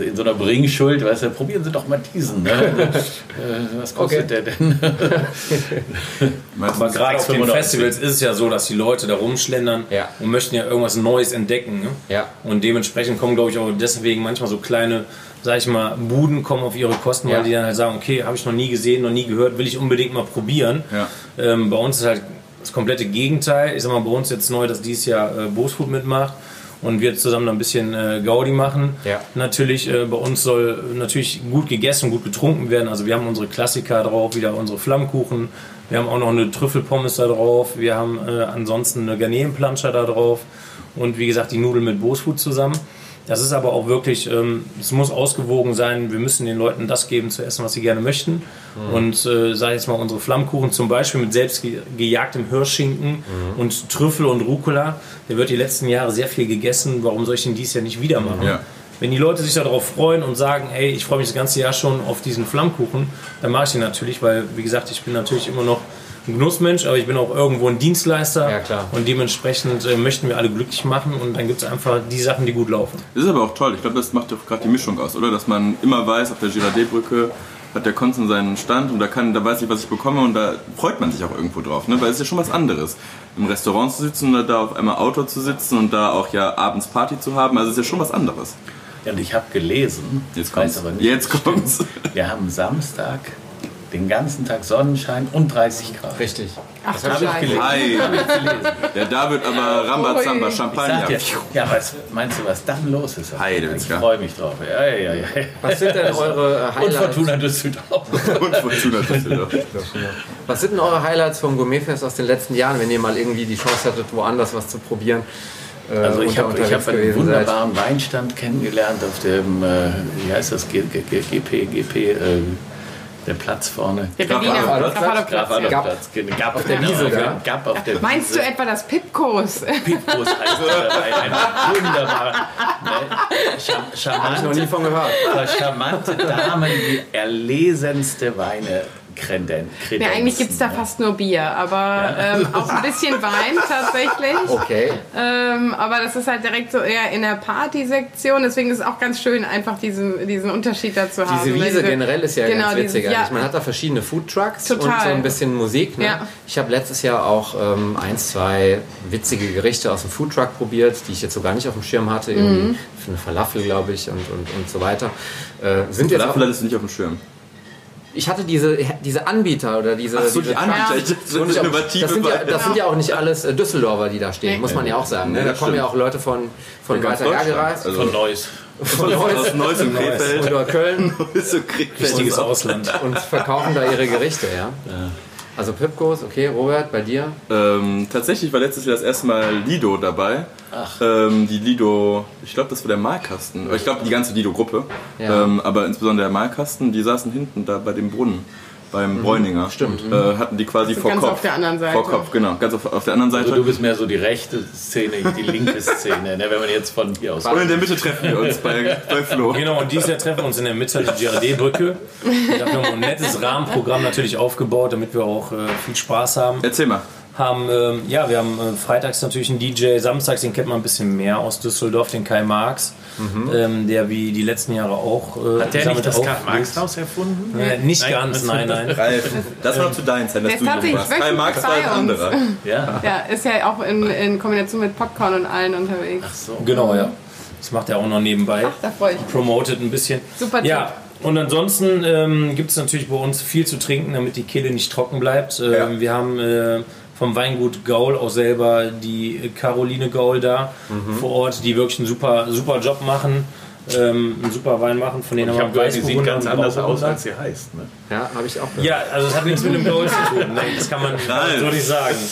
in so einer Bringschuld, weißt du, probieren Sie doch mal diesen. Ne? (laughs) Äh, Was kostet Okay. der denn? (laughs) Meistens Aber gerade auf den 6,95. Festivals ist es ja so, dass die Leute da rumschlendern Ja. und möchten ja irgendwas Neues entdecken. Ne? Ja. Und dementsprechend kommen, glaube ich, auch deswegen manchmal so kleine, sag ich mal, Buden kommen auf ihre Kosten, Ja. weil die dann halt sagen, okay, habe ich noch nie gesehen, noch nie gehört, will ich unbedingt mal probieren. Ja. Ähm, bei uns ist halt das komplette Gegenteil. Ich sag mal, bei uns jetzt neu, dass dieses Jahr äh, Bosfood mitmacht und wir zusammen ein bisschen äh, Gaudi machen. Ja. Natürlich, äh, bei uns soll natürlich gut gegessen, gut getrunken werden. Also wir haben unsere Klassiker drauf, wieder unsere Flammkuchen. Wir haben auch noch eine Trüffelpommes da drauf. Wir haben äh, ansonsten eine Garnelenplanscher da drauf. Und wie gesagt, die Nudeln mit Bosfood zusammen. Das ist aber auch wirklich, ähm, es muss ausgewogen sein. Wir müssen den Leuten das geben zu essen, was sie gerne möchten. Und äh, sag ich jetzt mal, unsere Flammkuchen zum Beispiel mit selbst ge gejagtem Hirschschinken und Trüffel und Rucola, der wird die letzten Jahre sehr viel gegessen. Warum soll ich den dies Jahr nicht wieder machen? Ja. Wenn die Leute sich darauf freuen und sagen, hey, ich freue mich das ganze Jahr schon auf diesen Flammkuchen, dann mache ich den natürlich, weil, wie gesagt, ich bin natürlich immer noch ein Genussmensch, aber ich bin auch irgendwo ein Dienstleister. Ja, klar. Und dementsprechend äh, möchten wir alle glücklich machen und dann gibt es einfach die Sachen, die gut laufen. Das ist aber auch toll. Ich glaube, das macht doch gerade die Mischung aus, oder? Dass man immer weiß, auf der Girardet-Brücke hat der Konzen seinen Stand und da, kann, da weiß ich, was ich bekomme und da freut man sich auch irgendwo drauf. Ne? Weil es ist ja schon was anderes. Im Restaurant zu sitzen oder da auf einmal Outdoor zu sitzen und da auch ja abends Party zu haben. Also es ist ja schon was anderes. Ja, und ich habe gelesen, Jetzt weiß kommt's. aber nicht, Jetzt kommt's. Wir haben Samstag den ganzen Tag Sonnenschein und 30 Grad. Richtig. Ach, hab ich auch Scheiße. gelesen. Ei, ich gelesen. der David aber Rambazamba. Ich Champagner. dir, ja, was meinst du, was dann los ist? Heidewitzka. Ich freue mich drauf. Ja, ja, ja. Was sind denn (laughs) eure äh, Und Highlights? Fortuna Düsseldorf. (laughs) Und Fortuna Düsseldorf. Was sind denn eure Highlights vom Gourmetfest aus den letzten Jahren, wenn ihr mal irgendwie die Chance hattet, woanders was zu probieren? äh, Also ich da habe ich hab einen gewesen seid? wunderbaren Weinstand kennengelernt auf dem, äh, wie heißt das, G G G GP, GP, äh, der Platz vorne. Der Berliner Graf Adolf Graf Adolf Graf Platz. Gab- Gab auf der Wiese? Gab auf der Meinst du etwa das Pipkos? Pipkos heißt Wein. (laughs) Ein wunderbarer, ne, char Hab ich noch charmante, nie von gehört. (laughs) charmante Damen, die erlesenste Weine kreden. Ja, eigentlich gibt es da fast nur Bier, aber ähm, auch ein bisschen (laughs) Wein tatsächlich. Okay. Ähm, aber das ist halt direkt so eher in der Party-Sektion, deswegen ist es auch ganz schön, einfach diesen, diesen Unterschied dazu haben. Diese Wiese Diese- generell ist ja genau, ganz witzig dieses- ja. eigentlich. Man hat da verschiedene Foodtrucks und so ein bisschen Musik. Ne? Ja. Ich habe letztes Jahr auch ähm, ein, zwei witzige Gerichte aus dem Foodtruck probiert, die ich jetzt so gar nicht auf dem Schirm hatte. Mhm. Irgendwie für eine Falafel, glaube ich, und, und, und so weiter. Äh, sind jetzt auch, Falafel hattest du nicht auf dem Schirm. Ich hatte diese, diese Anbieter oder diese. Ach so, diese die Anbieter. Ja. Ich dachte, So Und ich auch, innovative das, sind ja, das sind ja auch nicht alles äh, Düsseldorfer, die da stehen, Nee. muss man ja auch sagen. Ne? Nee, Da das kommen ja auch Leute von, von ganz weiter gereist. Also Von Neuss. Von aus (laughs) Neuss und Krefeld. oder Köln Ist so Krefeld. Wichtiges Ausland. und verkaufen da ihre Gerichte, ja. Also Pipkos, okay, Robert, bei dir? Ähm, tatsächlich war letztes Jahr das erste Mal Lido dabei. Ähm, die Lido, ich glaube, das war der Malkasten. Ich glaube, die ganze Lido-Gruppe. Ja. Ähm, aber insbesondere der Malkasten, die saßen hinten da bei dem Brunnen. Beim Bräuninger. Stimmt. Äh, hatten die quasi vor ganz Kopf. auf der anderen Seite. Vor Kopf, genau. Ganz auf, auf der anderen Seite. Also du bist mehr so die rechte Szene, die linke Szene, ne, wenn man jetzt von hier aus... und in der Mitte treffen wir uns bei, bei Flo. Genau, und dieses Jahr treffen wir uns in der Mitte der Girardet-Brücke. Da haben wir ein nettes Rahmenprogramm natürlich aufgebaut, damit wir auch äh, viel Spaß haben. Erzähl mal. Haben ähm, ja, wir haben äh, freitags natürlich einen DJ, samstags, den kennt man ein bisschen mehr aus Düsseldorf, den Kai Marx, ähm, der wie die letzten Jahre auch. Äh, Hat der nicht das auch- Karl-Marx-Haus erfunden? Äh, nicht Nein, ganz, nein, (laughs) nein. Ralf, das war zu deinen Zeiten, dass Der du warst. Kai Marx war ein anderer. (laughs) Ja. Ja, ist ja auch in, in Kombination mit Popcorn und allen unterwegs. So. Genau, ja. Das macht er auch noch nebenbei. Da freue ich mich. Promotet ein bisschen. Super Tipp. Ja. Und ansonsten ähm, gibt es natürlich bei uns viel zu trinken, damit die Kehle nicht trocken bleibt. Ähm, Ja. Wir haben äh, vom Weingut Gaul auch selber die Caroline Gaul da Mhm. vor Ort, die wirklich einen super, super Job machen, ähm, einen super Wein machen. Von denen Ich habe gehört, die sieht ganz anders aus, als sie heißt. Ne? Ja, habe ich auch gehört. Ja, also es hat nichts mit dem Gaul zu tun. Nee, das kann man (laughs) Ralf. so nicht sagen. (laughs)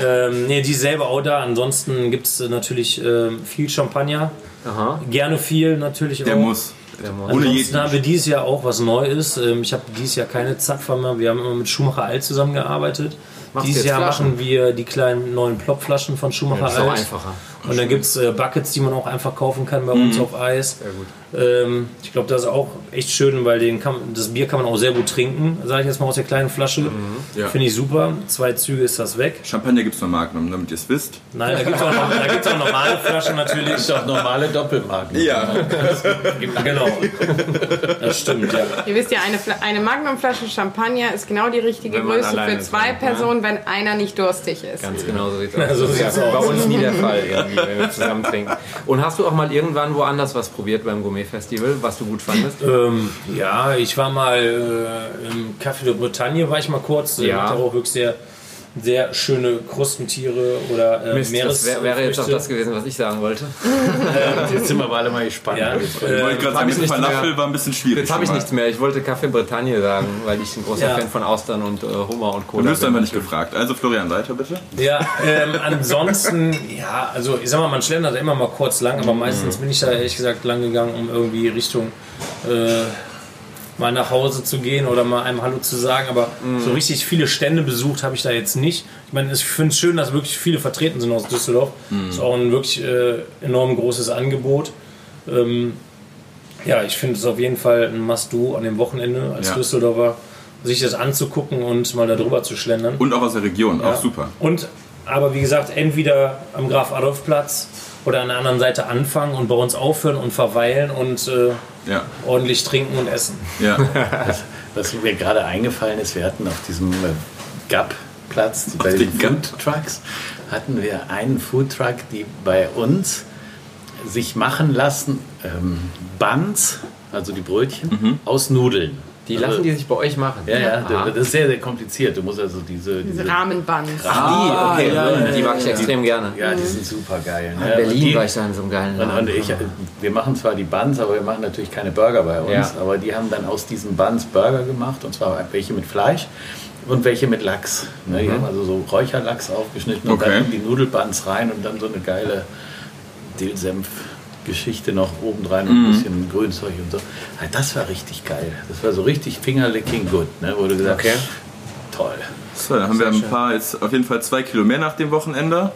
Ähm, nee, die selber auch da. Ansonsten gibt es natürlich ähm, viel Champagner. Aha. Gerne viel natürlich Der auch. muss. Der muss. Ansonsten haben wir dieses Jahr auch was Neues. Ähm, Ich habe dieses Jahr keine Zapfer mehr. Wir haben immer mit Schumacher Alt zusammengearbeitet. Machst dieses Jahr machen wir die kleinen neuen Plopflaschen von Schumacher Das ist auch einfacher. Und dann gibt es äh, Buckets, die man auch einfach kaufen kann bei uns auf Eis. Sehr gut. Ähm, ich glaube, das ist auch echt schön, weil den kann, das Bier kann man auch sehr gut trinken, sage ich jetzt mal aus der kleinen Flasche. Ja. Finde ich super. Zwei Züge ist das weg. Champagner gibt es nur Magnum, damit ihr es wisst. Nein, da gibt es auch, noch- da gibt's auch normale Flaschen natürlich. Ist doch normale Doppelmarken. Ja. Genau. Das stimmt, ja. Ihr wisst ja, eine, eine Magnumflasche Champagner ist genau die richtige Größe für zwei trinkt, ne? Personen, wenn einer nicht durstig ist. Ganz genau so sieht's (laughs) aus. so das ist sieht's ja bei uns nie der Fall, irgendwie, wenn wir zusammen trinken. Und hast du auch mal irgendwann woanders was probiert beim Gourmet-Festival, was du gut fandest? Ähm, ja, ich war mal äh, im Café de Bretagne, war ich mal kurz. Ja. Hat auch wirklich sehr, sehr schöne Krustentiere oder äh, Mist, das wär, wäre jetzt auch das gewesen, was ich sagen wollte. (laughs) Jetzt sind wir aber alle mal gespannt. Ja, Ich äh, wollte gerade sagen, mit Falafel war ein bisschen schwierig. Jetzt habe ich nichts mehr. Ich wollte Café Bretagne sagen, weil ich ein großer Ja. Fan von Austern und äh, Hummer und Du Cola wirst bin. einfach nicht gefragt. Also Florian, weiter bitte. ja, ähm, ansonsten, ja, also ich sag mal, man schlendert immer mal kurz lang, aber meistens bin ich da ehrlich gesagt lang gegangen, um irgendwie Richtung äh, mal nach Hause zu gehen oder mal einem Hallo zu sagen. Aber so richtig viele Stände besucht habe ich da jetzt nicht. Ich meine, ich finde es schön, dass wirklich viele vertreten sind aus Düsseldorf. Ist auch ein wirklich äh, enorm großes Angebot. Ähm, ja, ich finde es auf jeden Fall ein Must-Do an dem Wochenende als Ja. Düsseldorfer, sich das anzugucken und mal da drüber zu schlendern. Und auch aus der Region, Ja. auch super. Und aber wie gesagt, entweder am Graf Adolf Platz oder an der anderen Seite anfangen und bei uns aufhören und verweilen und äh, Ja, ordentlich trinken und essen. ja. (laughs) Was mir gerade eingefallen ist, wir hatten auf diesem äh, Gap-Platz, bei dem den Food Trucks, hatten wir einen Food Truck, die bei uns sich machen lassen, ähm, Buns, also die Brötchen, aus Nudeln. Die Also- lassen die sich bei euch machen. Ja, ja, Aha. das ist sehr, sehr kompliziert. Du musst also diese. Diese diese Rahmenband. Ah, die, okay. ja, ja, die mag ich ja. extrem gerne. ja, die sind super geil. Ne? In Berlin Und die- war ich da in so einem geilen Und, Laden. und ich, wir machen zwar die Buns, aber wir machen natürlich keine Burger bei uns. Ja. Aber die haben dann aus diesen Buns Burger gemacht und zwar welche mit Fleisch und welche mit Lachs. Ne? Die haben also so Räucherlachs aufgeschnitten und Okay. dann in die Nudelbuns rein und dann so eine geile Dillsenf-Geschichte noch obendrein und ein bisschen Grünzeug und so. Das war richtig geil. Das war so richtig fingerlicking good. Ne? Du gesagt Okay. toll. So, dann haben wir ein paar, jetzt auf jeden Fall zwei Kilo mehr nach dem Wochenende.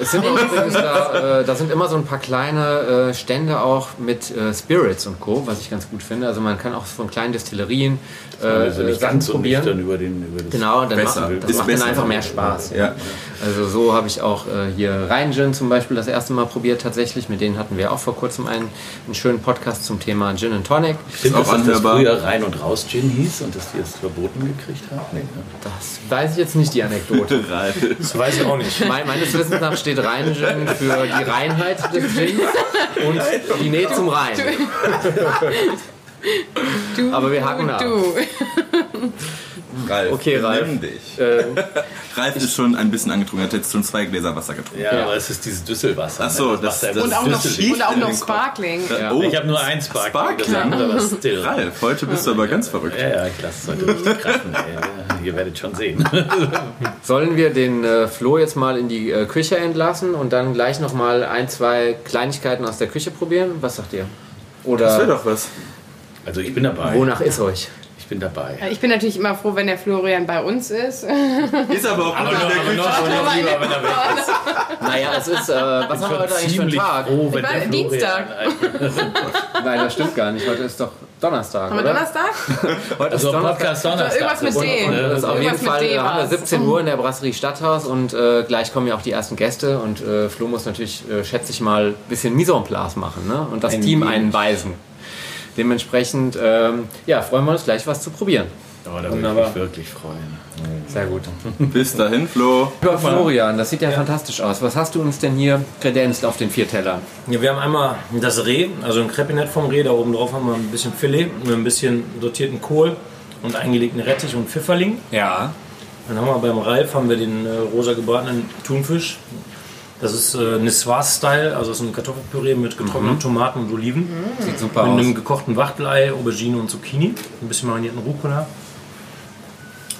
Es sind übrigens da, äh, da sind immer so ein paar kleine äh, Stände auch mit äh, Spirits und Co., was ich ganz gut finde. Also man kann auch von kleinen Destillerien äh, Also äh, nicht Sachen ganz so probieren. nüchtern über, den, über das Genau, dann Besser. macht, das Ist macht dann einfach mehr Spaß. Ja. Also so habe ich auch äh, hier Rhein Gin zum Beispiel das erste Mal probiert tatsächlich. Mit denen hatten wir auch vor kurzem einen, einen schönen Podcast zum Thema Gin and Tonic. Stimmt, Auch dass das früher Rein- und Raus-Gin hieß und dass die es verboten gekriegt haben? Nee, ne? Das weiß ich jetzt nicht, die Anekdote. (laughs) Das weiß ich auch nicht. Me- Meines Wissens nach steht Rhein Gin für die Reinheit des Gins und die Nähe zum Rhein. Du, Aber wir haken du, nach. Ralf, Okay, Ralf. nimm dich. Äh, (laughs) Ralf ist schon ein bisschen angetrunken, er hat jetzt schon zwei Gläser Wasser getrunken. Ja, Ja. aber es ist dieses Düsselwasser. Ach so, ne? das- macht das- Und auch noch, und auch noch. Sparkling. Ja. Oh, Ich habe nur ein Sparkling, das Sparkling? andere war still. Ralf, heute bist du aber ganz verrückt. Ja, ja, ich lasse es heute richtig krachen. Ey. Ihr werdet schon sehen. (laughs) Sollen wir den äh, Flo jetzt mal in die äh, Küche entlassen und dann gleich noch mal ein, zwei Kleinigkeiten aus der Küche probieren? Was sagt ihr? Das wäre Oder doch was. Also ich bin dabei. wonach ist euch? Ich bin dabei. Ich bin natürlich immer froh, wenn der Florian bei uns ist. Ist aber auch Aber noch, der Küche. noch, aber noch lieber, wenn er weg ist. Naja, es ist, äh, (laughs) was haben wir heute eigentlich für einen Tag? froh, wenn der Dienstag. (laughs) Nein, das stimmt gar nicht. Heute ist doch Donnerstag, Haben wir oder? Donnerstag? (laughs) Heute ist Also Donnerstag. Podcast Donnerstag. Irgendwas mit D. Und das ist auf jeden Irgendwas mit Fall äh, haben wir war's. 17 Uhr in der Brasserie Stadthaus und äh, gleich kommen ja auch die ersten Gäste und äh, Flo muss natürlich, äh, schätze ich mal, ein bisschen Mise en place machen ne? und das Ein Team einweisen. Dementsprechend ähm, ja, freuen wir uns gleich was zu probieren. Oh, da würde ich mich wirklich freuen. Sehr gut. Bis dahin, Flo. Lieber Florian, das sieht ja, fantastisch aus. Was hast du uns denn hier kredenzt auf den vier Teller? Ja, wir haben einmal das Reh, also ein Crepinett vom Reh. Da oben drauf haben wir ein bisschen Filet, mit ein bisschen sortierten Kohl und eingelegten Rettich und Pfifferling. Ja. Dann haben wir beim Ralf haben wir den äh, rosa gebratenen Thunfisch. Das ist äh, Niswas-Style, also ist ein Kartoffelpüree mit getrockneten Tomaten und Oliven. Sieht super Mit aus. einem gekochten Wachtelei, Aubergine und Zucchini. Ein bisschen marinierten Rucola.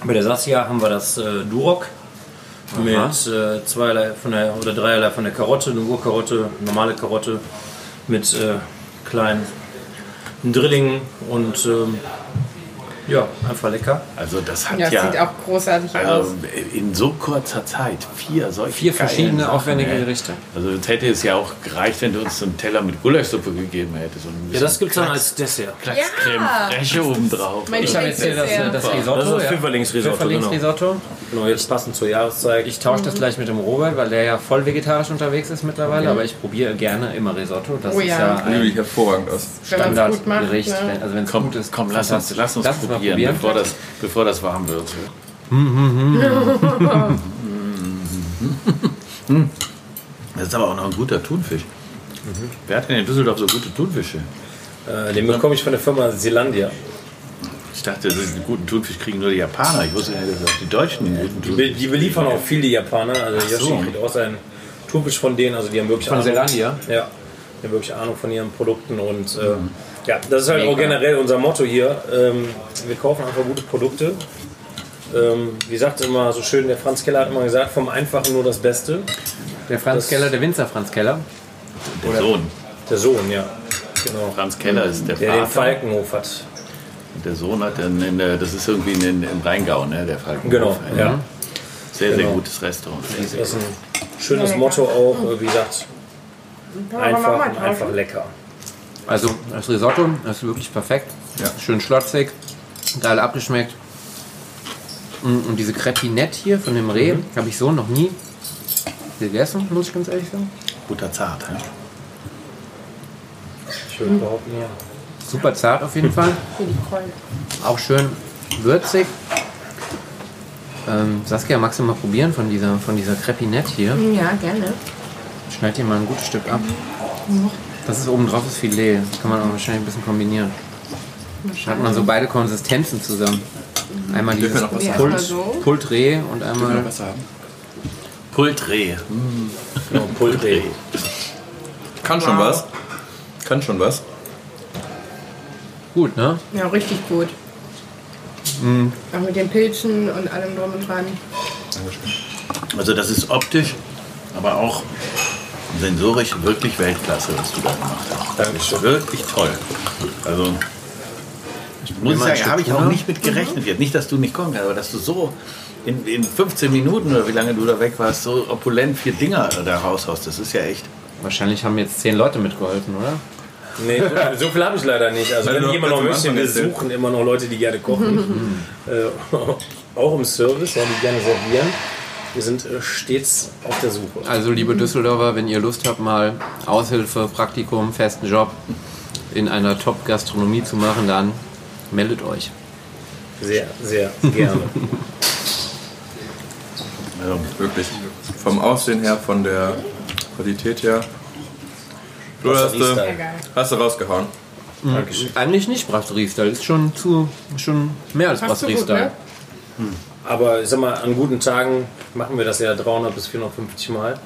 Bei der Sassia haben wir das äh, Durok. Mit äh, zweierlei von der, oder dreierlei von der Karotte, eine Urkarotte, normale Karotte mit äh, kleinen Drillingen und ähm, ja, einfach lecker. Also das hat Ja, ja, das sieht auch großartig aus. also in so kurzer Zeit vier solche Vier verschiedene Sachen, aufwendige ey. Gerichte. Also jetzt hätte es ja auch gereicht, wenn du uns so einen Teller mit Gulaschsuppe gegeben hättest. Und Ja, das gibt es dann als Dessert. Klacks-Creme Ja. Fraiche obendrauf. Mein Ich habe jetzt hier das, äh, das Risotto. Das ist das ja. Pfifferlingsrisotto, Pfifferlingsrisotto. Genau, jetzt passend zur Jahreszeit. Ich tausche das gleich mit dem Robert, weil der ja voll vegetarisch unterwegs ist mittlerweile, aber ich probiere gerne immer Risotto. Das Oh ist ja. ja ein ich hervorragend aus. Standardgericht. ne? Also wenn es Komm, gut ist, komm lass, uns, lass uns probieren, probieren. Bevor, das, bevor das warm wird. (laughs) Das ist aber auch noch ein guter Thunfisch. Wer hat denn in Düsseldorf so gute Thunfische? Äh, den bekomme ich von der Firma Zelandia. Ich dachte, einen guten Thunfisch kriegen nur die Japaner. Ich wusste nicht, dass auch die Deutschen einen guten Thunfisch die beliefern auch viel die Japaner. Also Ach so. Yoshi kriegt auch seinen Thunfisch von denen. Also die haben wirklich Von Ahnung. Zelandia? Ja, die haben wirklich Ahnung von ihren Produkten. Und äh, ja, das ist halt Mega. auch generell unser Motto hier. Ähm, wir kaufen einfach gute Produkte. Ähm, wie sagt immer so schön, der Franz Keller hat immer gesagt, vom Einfachen nur das Beste. Der Franz Das- Keller, der Winzer Franz Keller. Der Sohn. Der Sohn, ja. Genau. Franz Keller ist der Der den Vater. Falkenhof hat. Und der Sohn hat dann, in, der- das ist irgendwie in, im Rheingau, ne, der Falkenhof. Genau, ja. Sehr, sehr Genau. gutes Restaurant. Das ist ein schönes Motto auch, äh, wie gesagt, einfach, einfach lecker. Also das Risotto das ist wirklich perfekt. Ja. Schön schlotzig, geil abgeschmeckt. Und diese Crepinette hier von dem Reh habe ich so noch nie gegessen, muss ich ganz ehrlich sagen. Guter Zart. Ne? Ich würde behaupten, ja. Super zart auf jeden Fall. Auch schön würzig. Ähm, Saskia, magst du mal probieren von dieser, von dieser Crepinette hier? Ja, gerne. Schneid dir mal ein gutes Stück ab. Das ist oben drauf das Filet. Das kann man auch wahrscheinlich ein bisschen kombinieren. Hat man so beide Konsistenzen zusammen. Einmal dieses Pult, so. Pultreh und einmal haben? Pultreh. Genau, Pultré. Kann schon was. Kann schon was. Gut, ne? Ja, richtig gut. Auch mit den Pilzen und allem drum und dran. Also das ist optisch, aber auch sensorisch wirklich Weltklasse, was du da gemacht hast. Dankeschön. Wirklich toll. Also muss ich ein sagen, habe ich auch nicht mit gerechnet jetzt. Nicht, dass du nicht kommen kannst, aber dass du so in, in 15 Minuten oder wie lange du da weg warst, so opulent vier Dinger da raushaust. Das ist ja echt. Wahrscheinlich haben jetzt zehn Leute mitgeholfen, oder? Nee, so viel habe ich leider nicht. Also wenn jemand noch möchte, wir suchen immer noch Leute, die gerne kochen. äh, (laughs) auch im Service, ja, die gerne servieren. Wir sind äh, stets auf der Suche. Also, liebe Düsseldorfer, wenn ihr Lust habt, mal Aushilfe, Praktikum, festen Job in einer Top-Gastronomie zu machen, dann meldet euch. Sehr, sehr gerne. (laughs) Also, Wirklich. Vom Aussehen her, von der Qualität her. Du hast, geil. hast du rausgehauen. Dankeschön. Eigentlich nicht Brasserie-Style, ist schon zu schon mehr als gut, Brasserie-Style. ne? Aber ich sag mal, an guten Tagen machen wir das ja 300 bis 450 Mal.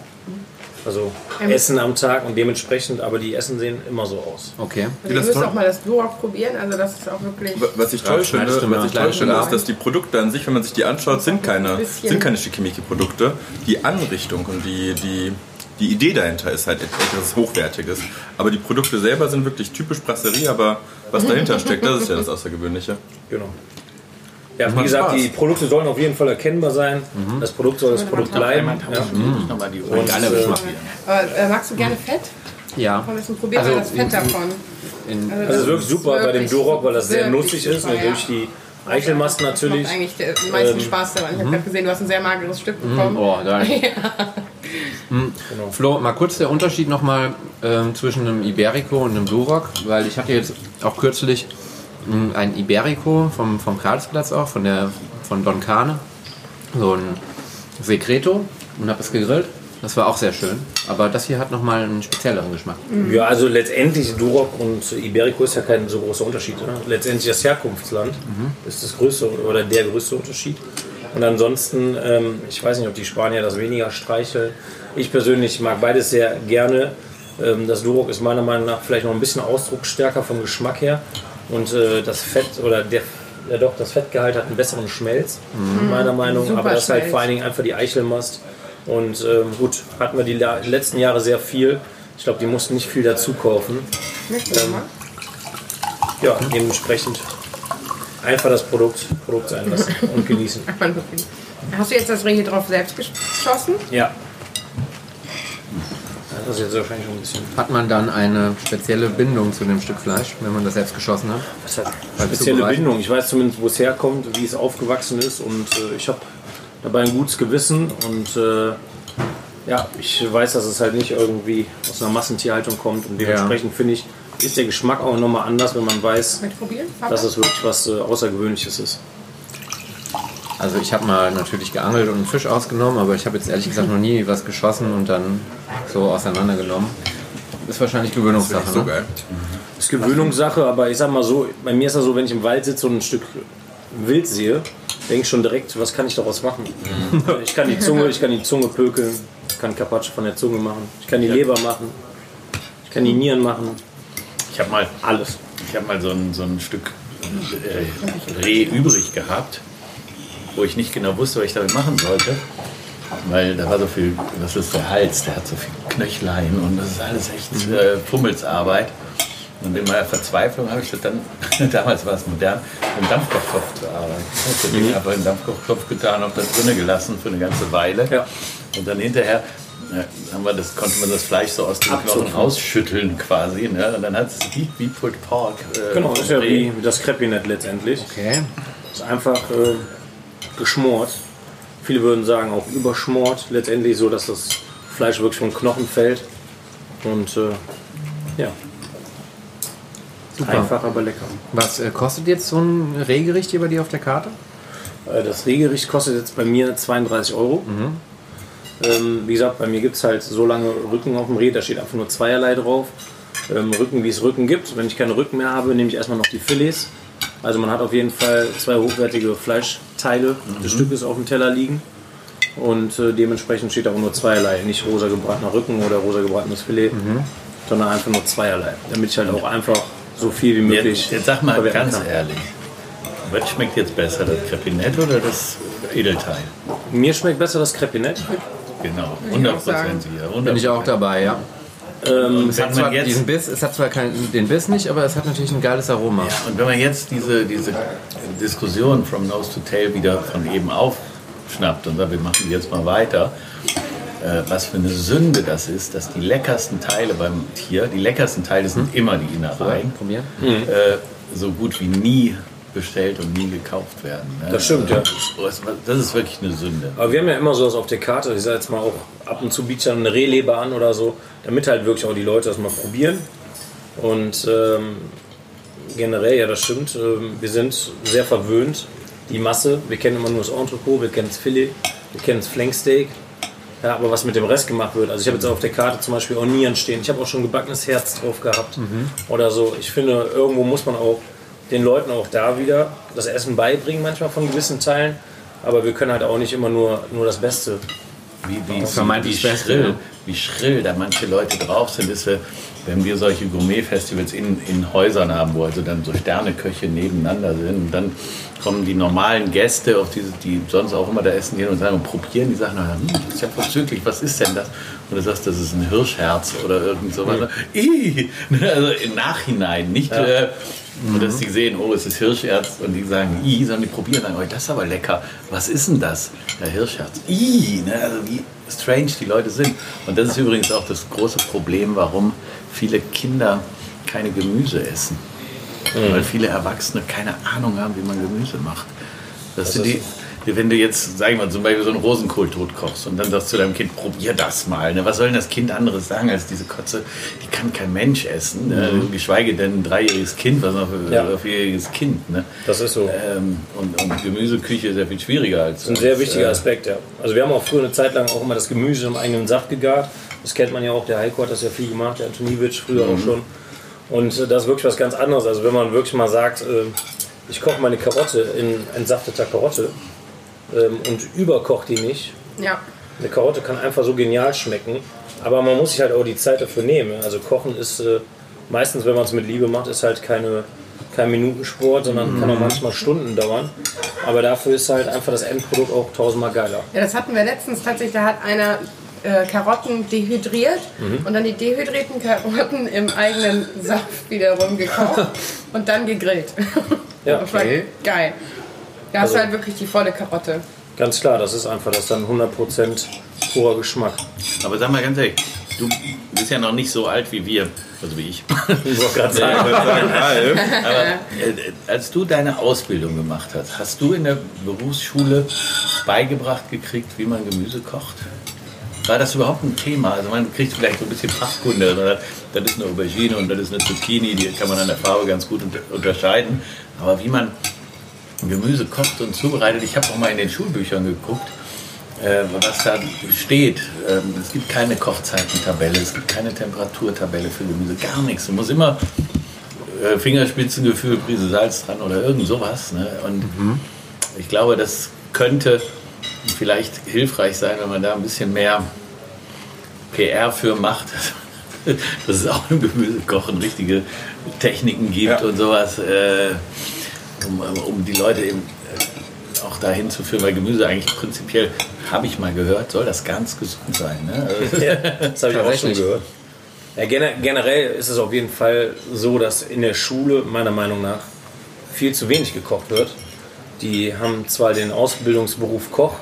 Also Ähm. Essen am Tag und dementsprechend, aber die Essen sehen immer so aus. Okay. Also ihr das müsst toll- auch mal das Durok probieren. Also das ist auch wirklich... Was ich toll schneidest finde, du was ich toll finde ist, dass die Produkte an sich, wenn man sich die anschaut, sind keine, Bisschen. sind keine Schickimicki-Produkte. Die Anrichtung und die, die die Idee dahinter ist halt etwas Hochwertiges. Aber die Produkte selber sind wirklich typisch Brasserie, aber was dahinter steckt, das ist ja das Außergewöhnliche. Genau. Ja, wie gesagt, Spaß. die Produkte sollen auf jeden Fall erkennbar sein. Das Produkt soll das Produkt bleiben. Ja. Die Und, äh, äh, magst du gerne Fett? Ja. Komm, jetzt probier Also, das Fett davon. In, Das ist wirklich super bei dem Duroc, weil das sehr nutzig ist. super, Ne, durch die Eichelmast Macht natürlich. eigentlich den meisten Ähm, Spaß daran. Ich habe gerade gesehen, du hast ein sehr mageres Stück bekommen. oh, (laughs) Hm. Flo, mal kurz der Unterschied nochmal ähm, zwischen einem Iberico und einem Duroc, weil ich hatte jetzt auch kürzlich mh, ein Iberico vom, vom Karlsplatz auch, von, der, von Don Cane, so ein Secreto und habe es gegrillt. Das war auch sehr schön, aber das hier hat nochmal einen spezielleren Geschmack. Ja, also letztendlich Duroc und Iberico ist ja kein so großer Unterschied. Ne? Letztendlich das Herkunftsland ist das größte oder der größte Unterschied. Und ansonsten, ähm, ich weiß nicht, ob die Spanier das weniger streicheln. Ich persönlich mag beides sehr gerne. Ähm, das Duroc ist meiner Meinung nach vielleicht noch ein bisschen ausdrucksstärker vom Geschmack her. Und äh, das Fett oder der, ja doch, das Fettgehalt hat einen besseren Schmelz, meiner Meinung nach. Aber das ist halt vor allen Dingen einfach die Eichelmast. Und ähm, gut, hatten wir die letzten Jahre sehr viel. Ich glaube, die mussten nicht viel dazu kaufen. Mal? Ja, dementsprechend einfach das Produkt, Produkt sein lassen (laughs) und genießen. Hast du jetzt das Ring drauf selbst geschossen? Ja. Das ist jetzt wahrscheinlich schon ein bisschen. Hat man dann eine spezielle Bindung zu dem Stück Fleisch, wenn man das selbst geschossen hat? Das hat spezielle? Bindung. Ich weiß zumindest, wo es herkommt, wie es aufgewachsen ist und äh, ich habe dabei ein gutes Gewissen und äh, ja, ich weiß, dass es halt nicht irgendwie aus einer Massentierhaltung kommt und dementsprechend finde ich, ist der Geschmack auch nochmal anders, wenn man weiß, dass es wirklich was äh, Außergewöhnliches ist. Also ich habe mal natürlich geangelt und einen Fisch ausgenommen, aber ich habe jetzt ehrlich gesagt noch nie was geschossen und dann so auseinandergenommen. Ist wahrscheinlich Gewöhnungssache. So ne? geil. Ist Gewöhnungssache, aber ich sag mal so, bei mir ist das so, wenn ich im Wald sitze und ein Stück Wild sehe, denke ich schon direkt, was kann ich daraus machen? Ich kann die Zunge, ich kann die Zunge pökeln, ich kann Carpaccio von der Zunge machen, ich kann die Leber machen, ich kann die Nieren machen, Ich habe mal alles. Ich habe mal so ein, so ein Stück äh, Reh übrig gehabt, wo ich nicht genau wusste, was ich damit machen sollte. Weil da war so viel, das ist der Hals, der hat so viel Knöchlein und das ist alles echt äh, Pummelsarbeit. Und in meiner Verzweiflung habe ich das dann, (laughs) damals war es modern, im Dampfkochtopf zu arbeiten. Ich habe den in den Dampfkochtopf getan, habe das drinnen gelassen für eine ganze Weile. Ja. Und dann hinterher äh, haben wir das, konnte man das Fleisch so aus dem. Knochen rausschütteln quasi. Ne? Und dann hat es wie, wie Pulled Pork. Äh, Genau, das ist ja wie das Crepinet letztendlich. Okay. Ist einfach äh, geschmort. Viele würden sagen auch überschmort. Letztendlich so, dass das Fleisch wirklich vom Knochen fällt. Und äh, ja, Super. einfach, aber lecker. Was äh, kostet jetzt so ein Rehgericht hier bei dir auf der Karte? Äh, Das Rehgericht kostet jetzt bei mir 32 Euro. Ähm, wie gesagt, bei mir gibt es halt so lange Rücken auf dem Reh, da steht einfach nur zweierlei drauf. Ähm, Rücken, wie es Rücken gibt. Wenn ich keine Rücken mehr habe, nehme ich erstmal noch die Filets. Also man hat auf jeden Fall zwei hochwertige Fleischteile des Stückes auf dem Teller liegen. Und äh, dementsprechend steht auch nur zweierlei. Nicht rosa gebratener Rücken oder rosa gebratenes Filet, sondern einfach nur zweierlei. Damit ich halt auch einfach so viel wie möglich Jetzt, jetzt sag mal ganz kann. ehrlich, was schmeckt jetzt besser, das Crepinett oder das Edelteil? Mir schmeckt besser das Crepinet. Genau, ich 100 auch sagen. Prozent hier. 100%. Bin ich auch dabei, ja. Ähm, Es hat zwar diesen Biss, es hat zwar keinen, den Biss nicht, aber es hat natürlich ein geiles Aroma. Und wenn man jetzt diese, diese Diskussion from Nose to Tail wieder von eben aufschnappt und sagt, wir machen jetzt mal weiter, äh, was für eine Sünde das ist, dass die leckersten Teile beim Tier, die leckersten Teile sind immer die Innereien, Probieren. äh, so gut wie nie bestellt und nie gekauft werden. ne? Das stimmt, ja. Das, ist wirklich eine Sünde. Aber wir haben ja immer sowas auf der Karte. Ich sage jetzt mal auch ab und zu biete ich dann eine Rehleber an oder so, damit halt wirklich auch die Leute das mal probieren. Und ähm, generell, ja, das stimmt. Ähm, wir sind sehr verwöhnt. Die Masse, wir kennen immer nur das Entrecot, wir kennen das Filet, wir kennen das Flanksteak. Ja, aber was mit dem Rest gemacht wird. Also ich habe jetzt auf der Karte zum Beispiel auch Nieren stehen. Ich habe auch schon gebackenes Herz drauf gehabt. Oder so. Ich finde, irgendwo muss man auch den Leuten auch da wieder das Essen beibringen, manchmal von gewissen Teilen. Aber wir können halt auch nicht immer nur, nur das Beste. wie, wie, vermeintlich wie, schrill, ja. wie schrill da manche Leute drauf sind. Ist, wir, wenn wir solche Gourmet-Festivals in, in Häusern haben, wo also dann so Sterneköche nebeneinander sind und dann kommen die normalen Gäste, auf diese, die sonst auch immer da essen gehen und sagen und probieren die Sachen hm, das ist ja vorzüglich, was ist denn das? Und du sagst, das ist ein Hirschherz oder irgend sowas. Mhm. (laughs) Also im Nachhinein, nicht ja. äh, und dass die sehen, oh, es ist Hirschherz und die sagen, i, sondern die probieren dann, oh, das ist aber lecker. Was ist denn das? Ja, Hirschherz. I, ne? also wie strange die Leute sind. Und das ist übrigens auch das große Problem, warum viele Kinder keine Gemüse essen. Mhm. Weil viele Erwachsene keine Ahnung haben, wie man Gemüse macht. Das, das sind die, wenn du jetzt, sag ich mal, zum Beispiel so einen Rosenkohl tot kochst und dann sagst du deinem Kind, probier das mal. Ne? Was soll denn das Kind anderes sagen als diese Kotze? Die kann kein Mensch essen, ne? mhm. geschweige denn ein dreijähriges Kind, was noch ja. ein vierjähriges Kind. Ne? Das ist so. Ähm, und, und, Gemüseküche ist ja viel schwieriger als. Das ist ein sehr wichtiger äh, Aspekt, ja. Also wir haben auch früher eine Zeit lang auch immer das Gemüse im eigenen Saft gegart. Das kennt man ja auch, der Heiko hat das ja viel gemacht, der Antoniewicz früher mhm. auch schon. Und das ist wirklich was ganz anderes. Also wenn man wirklich mal sagt, äh, ich koche meine Karotte in entsafteter Karotte, ähm, und überkocht die nicht. Ja. Eine Karotte kann einfach so genial schmecken, aber man muss sich halt auch die Zeit dafür nehmen. Also Kochen ist äh, meistens, wenn man es mit Liebe macht, ist halt keine, kein Minutensport, sondern mhm. kann auch manchmal Stunden dauern. Aber dafür ist halt einfach das Endprodukt auch tausendmal geiler. Ja, das hatten wir letztens tatsächlich, da hat einer äh, Karotten dehydriert mhm. und dann die dehydrierten Karotten im eigenen Saft wiederum gekocht (laughs) und dann gegrillt. Ja, okay. geil. Da hast also, du halt wirklich die volle Karotte. Ganz klar, das ist einfach das dann 100% purer Geschmack. Aber sag mal ganz ehrlich, du bist ja noch nicht so alt wie wir, also wie ich. (laughs) ich wollte gerade sagen. (laughs) Aber äh, als du deine Ausbildung gemacht hast, hast du in der Berufsschule beigebracht gekriegt, wie man Gemüse kocht? War das überhaupt ein Thema? Also man kriegt vielleicht so ein bisschen Fachkunde. Oder? Das ist eine Aubergine und das ist eine Zucchini, die kann man an der Farbe ganz gut unterscheiden. Aber wie man Gemüse kocht und zubereitet. Ich habe auch mal in den Schulbüchern geguckt, äh, was da steht. Ähm, es gibt keine Kochzeitentabelle, es gibt keine Temperaturtabelle für Gemüse, gar nichts. Du musst immer äh, Fingerspitzengefühl, Prise Salz dran oder irgend sowas. Ne? Und mhm. ich glaube, das könnte vielleicht hilfreich sein, wenn man da ein bisschen mehr PR für macht. (laughs) dass es auch im Gemüsekochen richtige Techniken gibt ja. und sowas. Äh, um, um die Leute eben äh, auch dahin zu führen, weil Gemüse eigentlich prinzipiell, habe ich mal gehört, soll das ganz gesund sein. Ne? (laughs) ja, das habe ich auch schon gehört. Ja, generell ist es auf jeden Fall so, dass in der Schule meiner Meinung nach viel zu wenig gekocht wird. Die haben zwar den Ausbildungsberuf Koch,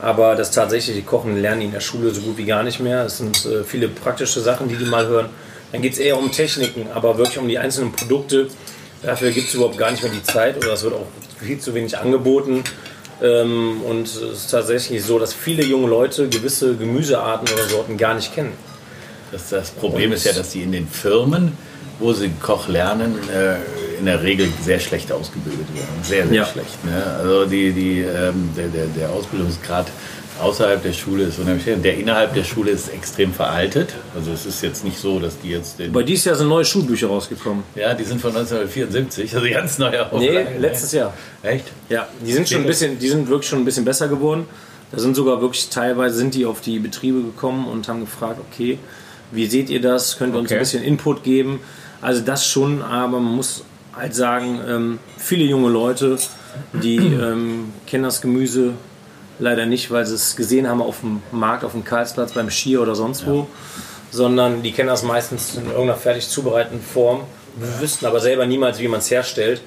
aber das tatsächliche Kochen lernen die in der Schule so gut wie gar nicht mehr. Es sind äh, viele praktische Sachen, die die mal hören. Dann geht es eher um Techniken, aber wirklich um die einzelnen Produkte, Dafür gibt es überhaupt gar nicht mehr die Zeit oder es wird auch viel zu wenig angeboten. Ähm, und es ist tatsächlich so, dass viele junge Leute gewisse Gemüsearten oder Sorten gar nicht kennen. Das, das Problem und ist ja, dass sie in den Firmen, wo sie Koch lernen, äh, in der Regel sehr schlecht ausgebildet werden. Sehr, sehr ja. schlecht. Ne? Also die, die, ähm, der, der, der Ausbildungsgrad außerhalb der Schule ist unheimlich Der innerhalb der Schule ist extrem veraltet. Also es ist jetzt nicht so, dass die jetzt... Bei dieses Jahr sind neue Schulbücher rausgekommen. Ja, die sind von 1974, also ganz neue Auflagen. Nee, letztes Jahr. Echt? Ja, die sind schon ein bisschen, die sind wirklich schon ein bisschen besser geworden. Da sind sogar wirklich teilweise sind die auf die Betriebe gekommen und haben gefragt, okay, wie seht ihr das? Könnt ihr okay. uns ein bisschen Input geben? Also das schon, aber man muss halt sagen, ähm, viele junge Leute, die ähm, kennen das Gemüse Leider nicht, weil sie es gesehen haben auf dem Markt, auf dem Karlsplatz, beim Skier oder sonst wo, ja. sondern die kennen das meistens in irgendeiner fertig zubereiteten Form, wüssten aber selber niemals, wie man es herstellt.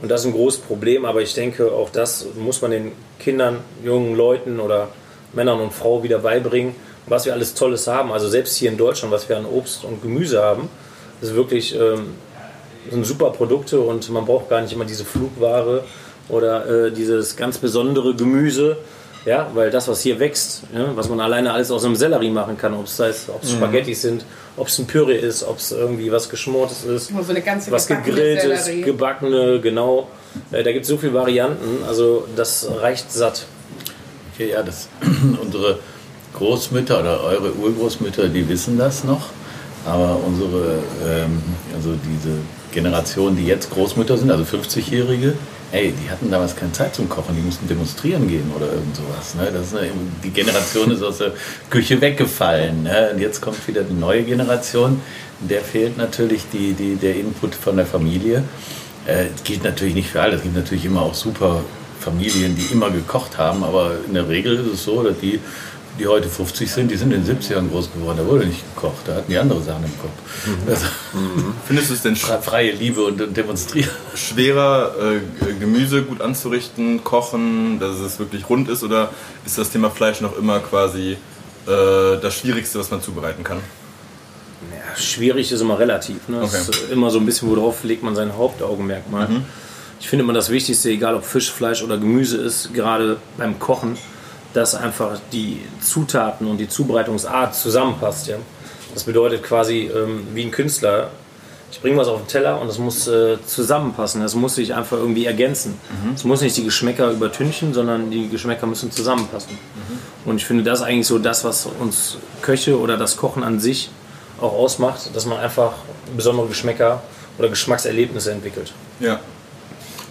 Und das ist ein großes Problem, aber ich denke, auch das muss man den Kindern, jungen Leuten oder Männern und Frauen wieder beibringen, was wir alles Tolles haben. Also selbst hier in Deutschland, was wir an Obst und Gemüse haben, ist wirklich ähm, sind super Produkte und man braucht gar nicht immer diese Flugware oder äh, dieses ganz besondere Gemüse, ja, weil das, was hier wächst, ja, was man alleine alles aus einem Sellerie machen kann, ob es heißt, ob es mhm. Spaghetti sind, ob es ein Püree ist, ob es irgendwie was Geschmortes ist, so was gegrilltes, gebackene, genau. Äh, da gibt es so viele Varianten, also das reicht satt. Okay, ja, das, (clears throat) unsere Großmütter oder eure Urgroßmütter, die wissen das noch, aber unsere, ähm, also diese Generation, die jetzt Großmütter sind, also 50-Jährige, ey, die hatten damals keine Zeit zum Kochen, die mussten demonstrieren gehen oder irgend sowas. Ne? Das äh, die Generation ist aus der Küche weggefallen. Ne? Und jetzt kommt wieder die neue Generation. Der fehlt natürlich die, die, der Input von der Familie. Äh, gilt natürlich nicht für alle. Es gibt natürlich immer auch super Familien, die immer gekocht haben, aber in der Regel ist es so, dass die, die heute 50 sind, die sind in den 70ern groß geworden. Da wurde nicht gekocht, da hatten die andere Sachen im Kopf. Mhm. Also, Findest du es denn (laughs) freie Liebe und, und demonstrieren. schwerer, äh, Gemüse gut anzurichten, kochen, dass es wirklich rund ist? Oder ist das Thema Fleisch noch immer quasi äh, das Schwierigste, was man zubereiten kann? Ja, schwierig ist immer relativ. Ne? Okay. ist immer so ein bisschen, worauf legt man sein Hauptaugenmerk mal. Ich finde immer das Wichtigste, egal ob Fisch, Fleisch oder Gemüse ist, gerade beim Kochen, dass einfach die Zutaten und die Zubereitungsart zusammenpasst. Ja? Das bedeutet quasi ähm, wie ein Künstler, ich bringe was auf den Teller und das muss äh, zusammenpassen. Das muss sich einfach irgendwie ergänzen. Es muss nicht die Geschmäcker übertünchen, sondern die Geschmäcker müssen zusammenpassen. Und ich finde das eigentlich so das, was uns Köche oder das Kochen an sich auch ausmacht, dass man einfach besondere Geschmäcker oder Geschmackserlebnisse entwickelt. Ja.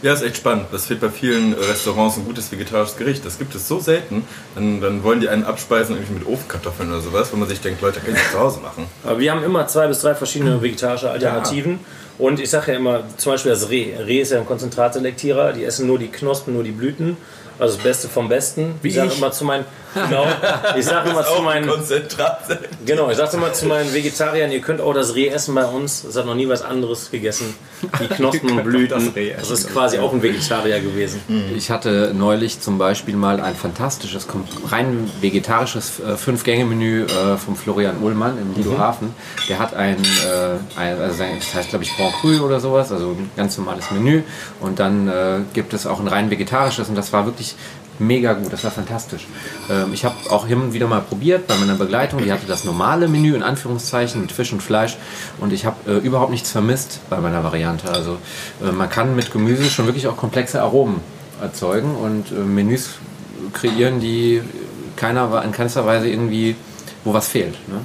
Ja, ist echt spannend. Das fehlt bei vielen Restaurants ein gutes vegetarisches Gericht. Das gibt es so selten. Dann, dann wollen die einen abspeisen irgendwie mit Ofenkartoffeln oder sowas, wo man sich denkt, Leute, kann ich das zu Hause machen. Aber wir haben immer zwei bis drei verschiedene vegetarische Alternativen. Und ich sage ja immer, zum Beispiel das Reh. Reh ist ja ein Konzentratselektierer, die essen nur die Knospen, nur die Blüten. Also das Beste vom Besten. Wie ich sage immer zu meinen, genau, ich sage immer zu meinen, genau, ich sage immer zu meinen Vegetariern, ihr könnt auch das Reh essen bei uns. Es hat noch nie was anderes gegessen. Die Knospen (laughs) und Blüten. das Reh Das ist quasi auch ein Vegetarier gewesen. Ich hatte neulich zum Beispiel mal ein fantastisches, rein vegetarisches äh, Fünf-Gänge-Menü äh, vom Florian Ullmann im Lido Hafen. Der hat ein, äh, ein also sein- das heißt glaube ich Grand Cru oder sowas, also ein ganz normales Menü. Und dann gibt es auch ein rein vegetarisches und das war wirklich mega gut, das war fantastisch. Ähm, ich habe auch hin und wieder mal probiert bei meiner Begleitung, die hatte das normale Menü in Anführungszeichen mit Fisch und Fleisch und ich habe äh, überhaupt nichts vermisst bei meiner Variante. Also äh, man kann mit Gemüse schon wirklich auch komplexe Aromen erzeugen und äh, Menüs kreieren, die keiner in keinster Weise irgendwie, wo was fehlt. Ne?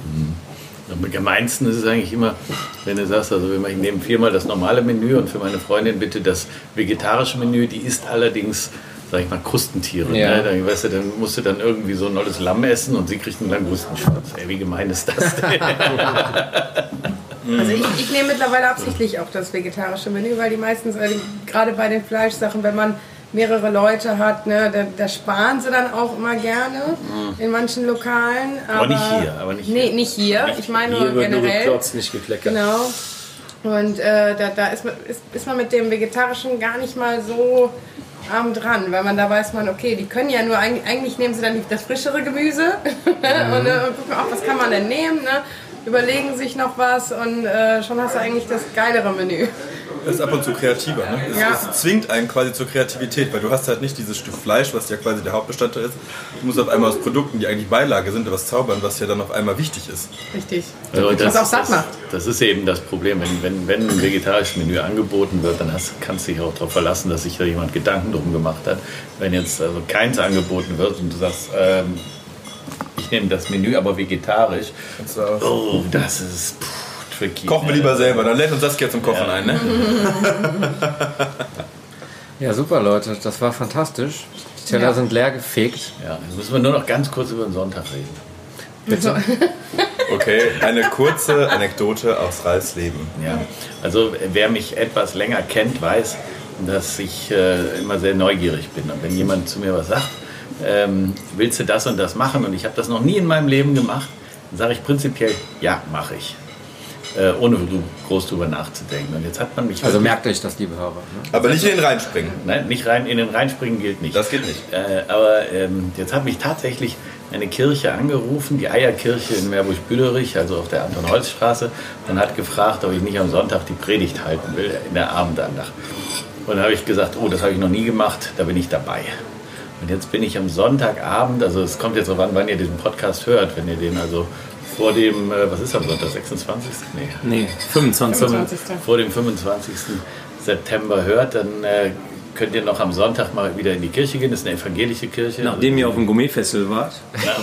Am gemeinsten ist es eigentlich immer, wenn du sagst, also ich nehme viermal das normale Menü und für meine Freundin bitte das vegetarische Menü, die isst allerdings, sag ich mal, Krustentiere. Ja. Ne? Dann, weißt du, dann musst du dann irgendwie so ein olles Lamm essen und sie kriegt einen Langustenschwanz. Ey, wie gemein ist das denn? (laughs) Also ich, ich nehme mittlerweile absichtlich auch das vegetarische Menü, weil die meistens, äh, gerade bei den Fleischsachen, wenn man mehrere Leute hat, ne, da, da sparen sie dann auch immer gerne in manchen Lokalen. Aber, nicht hier, aber nicht nee, hier. nicht hier. Ich meine Hier nur wird nur generell. geklotzt, nicht gekleckert. Genau. Und äh, da, da ist, man, ist, ist man mit dem Vegetarischen gar nicht mal so arm dran, weil man da weiß man, okay, die können ja nur, eigentlich, nehmen sie dann das frischere Gemüse (laughs) und, äh, und gucken, auch was kann man denn nehmen, ne? überlegen sich noch was und äh, schon hast du eigentlich das geilere Menü. Das ist ab und zu kreativer. Ne? Es, Ja. es zwingt einen quasi zur Kreativität, weil du hast halt nicht dieses Stück Fleisch, was ja quasi der Hauptbestandteil ist. Du musst auf einmal aus Produkten, die eigentlich Beilage sind, was zaubern, was ja dann auf einmal wichtig ist. Richtig. Also Was auch satt das, macht. das ist eben das Problem. Wenn, wenn, wenn ein vegetarisches Menü angeboten wird, dann hast, kannst du dich auch darauf verlassen, dass sich da jemand Gedanken drum gemacht hat. Wenn jetzt also keins angeboten wird und du sagst, ähm, ich nehme das Menü aber vegetarisch, Kannst du auch- oh, das ist pff, tricky. Kochen wir lieber selber, dann lädt uns Saskia zum Kochen ein. Ne? (laughs) Ja, super Leute, das war fantastisch. Die Teller Ja. sind leer gefegt. Ja, jetzt müssen wir nur noch ganz kurz über den Sonntag reden. Bitte. (laughs) Okay, eine kurze Anekdote aus Ralfs Leben. Ja, also wer mich etwas länger kennt, weiß, dass ich äh, immer sehr neugierig bin. Und wenn jemand zu mir was sagt, ähm, willst du das und das machen und ich habe das noch nie in meinem Leben gemacht, dann sage ich prinzipiell, ja, mache ich. Äh, ohne groß drüber nachzudenken. Und jetzt hat man mich Also merkt euch das, liebe Hörer. Ne? Aber nicht in den reinspringen. Nein, nicht rein, in den reinspringen gilt nicht. Das geht nicht. Äh, aber ähm, jetzt hat mich tatsächlich eine Kirche angerufen, die Eierkirche in Meerbusch-Büderich, also auf der Anton-Holz-Straße, und hat gefragt, ob ich nicht am Sonntag die Predigt halten will, in der Abendandacht. Und da habe ich gesagt, oh, das habe ich noch nie gemacht, da bin ich dabei. Und jetzt bin ich am Sonntagabend, also es kommt jetzt so an, wann ihr diesen Podcast hört, wenn ihr den also vor dem, äh, was ist am Sonntag, 26.? Nee, Nee, 25. 25. vor dem 25. September hört, dann äh, könnt ihr noch am Sonntag mal wieder in die Kirche gehen. Das ist eine evangelische Kirche. Nachdem ihr auf dem Gourmet-Festival wart.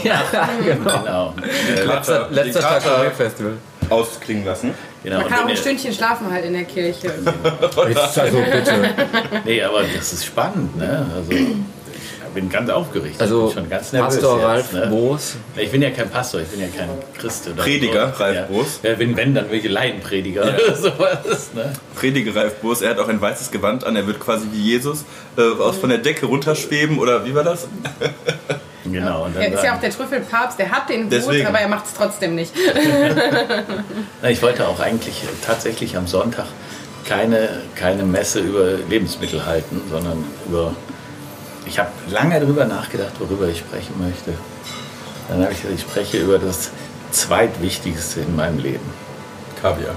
ja, genau. Äh, Letzter, letzter Tag Kater- vom Festival. Ausklingen lassen. Genau. Man und kann auch ein Stündchen schlafen halt in der Kirche. Jetzt also bitte. Nee, aber das ist spannend, ne? Also, bin ganz aufgeregt. Also ich bin schon ganz nervös Pastor jetzt, Ralf ne? Boos. Ich bin ja kein Pastor, ich bin ja kein Christ. Oder Prediger, so. Ralf ja. Boos. Ja, wenn, wenn, dann welche Laienprediger oder (laughs) sowas. Ne? Prediger Ralf Boos, er hat auch ein weißes Gewand an, er wird quasi wie Jesus äh, aus von der Decke runterschweben oder wie war das? (laughs) Genau. Und dann Er ist ja auch der Trüffelpapst, der hat den Hut, Deswegen. aber er macht es trotzdem nicht. (laughs) Ich wollte auch eigentlich tatsächlich am Sonntag keine, keine Messe über Lebensmittel halten, sondern über. Ich habe lange darüber nachgedacht, worüber ich sprechen möchte. Dann habe ich gesagt, ich spreche über das zweitwichtigste in meinem Leben. Kaviar.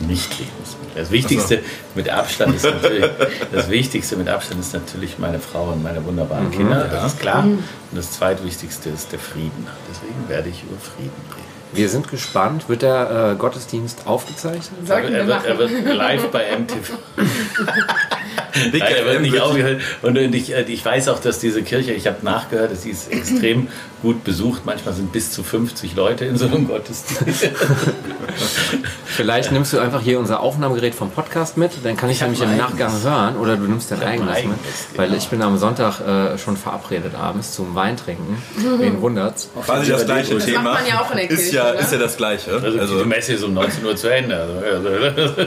Nicht Lebensmittel. Das Wichtigste mit Abstand ist natürlich, das Wichtigste mit Abstand ist natürlich meine Frau und meine wunderbaren Kinder, das ist klar. Und das zweitwichtigste ist der Frieden. Deswegen werde ich über Frieden reden. Wir sind gespannt. Wird der äh, Gottesdienst aufgezeichnet? Sollten wir er, wird, er wird live bei MTV. (laughs) (laughs) Nein, er wird nicht aufgehört. Und ich, äh, ich weiß auch, dass diese Kirche, ich habe nachgehört, dass sie ist extrem gut besucht. Manchmal sind bis zu 50 Leute in so einem Gottesdienst. (laughs) Vielleicht nimmst du einfach hier unser Aufnahmegerät vom Podcast mit, dann kann ich, Ich nämlich im Nachgang hören oder du nimmst dein ein eigenes mit. eigenes, Weil genau. ich bin am Sonntag äh, schon verabredet abends zum Wein trinken. Wen wundert's? Quasi das gleiche Das Thema. macht man ja auch in der ist Kirche, ja, oder? ist ja das gleiche. Also, Also, die Messe ist um 19 Uhr zu Ende. Also, also, (laughs)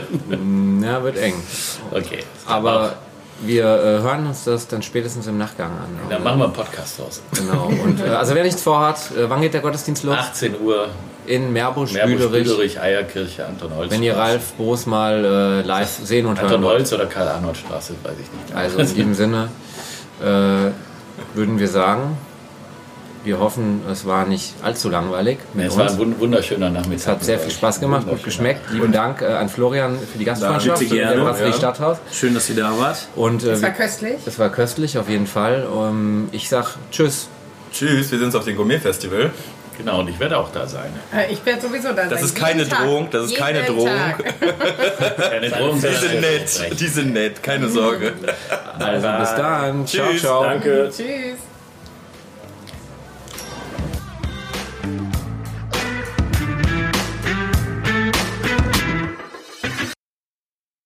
Ja, wird eng. okay. Aber wir äh, hören uns das dann spätestens im Nachgang an. Dann machen wir einen Podcast draus. Genau. Und, äh, also wer nichts vorhat, äh, wann geht der Gottesdienst los? 18 Uhr, In Meerbusch, Meerbusch, Büderich. Eierkirche, Anton Holz. Wenn ihr Ralf Boos mal äh, live sehen und hören Anton. Holz oder Karl-Arnold-Straße, weiß ich nicht. Also in diesem Sinne äh, würden wir sagen, wir hoffen, es war nicht allzu langweilig mit Es war uns. ein wund- wunderschöner Nachmittag. Es hat sehr viel Spaß gemacht, gut geschmeckt. Lieben Dank äh, an Florian für die Gastfreundschaft der gerne, Brasserie ja. Stadthaus. Schön, dass ihr da wart. Und äh, Das war köstlich. es war köstlich auf jeden Fall. Ähm, ich sag Tschüss. tschüss, wir sind auf dem Gourmet-Festival. Genau, und ich werde auch da sein. Äh, Ich werde sowieso da sein. ist keine Tag. Drohung, das ist Jeden (laughs) keine Drohung. Keine Drohung, Die sind ein nett, die sind nett, keine Sorge. Also bis dann. Ciao, Tschüss. ciao. Danke. Tschüss.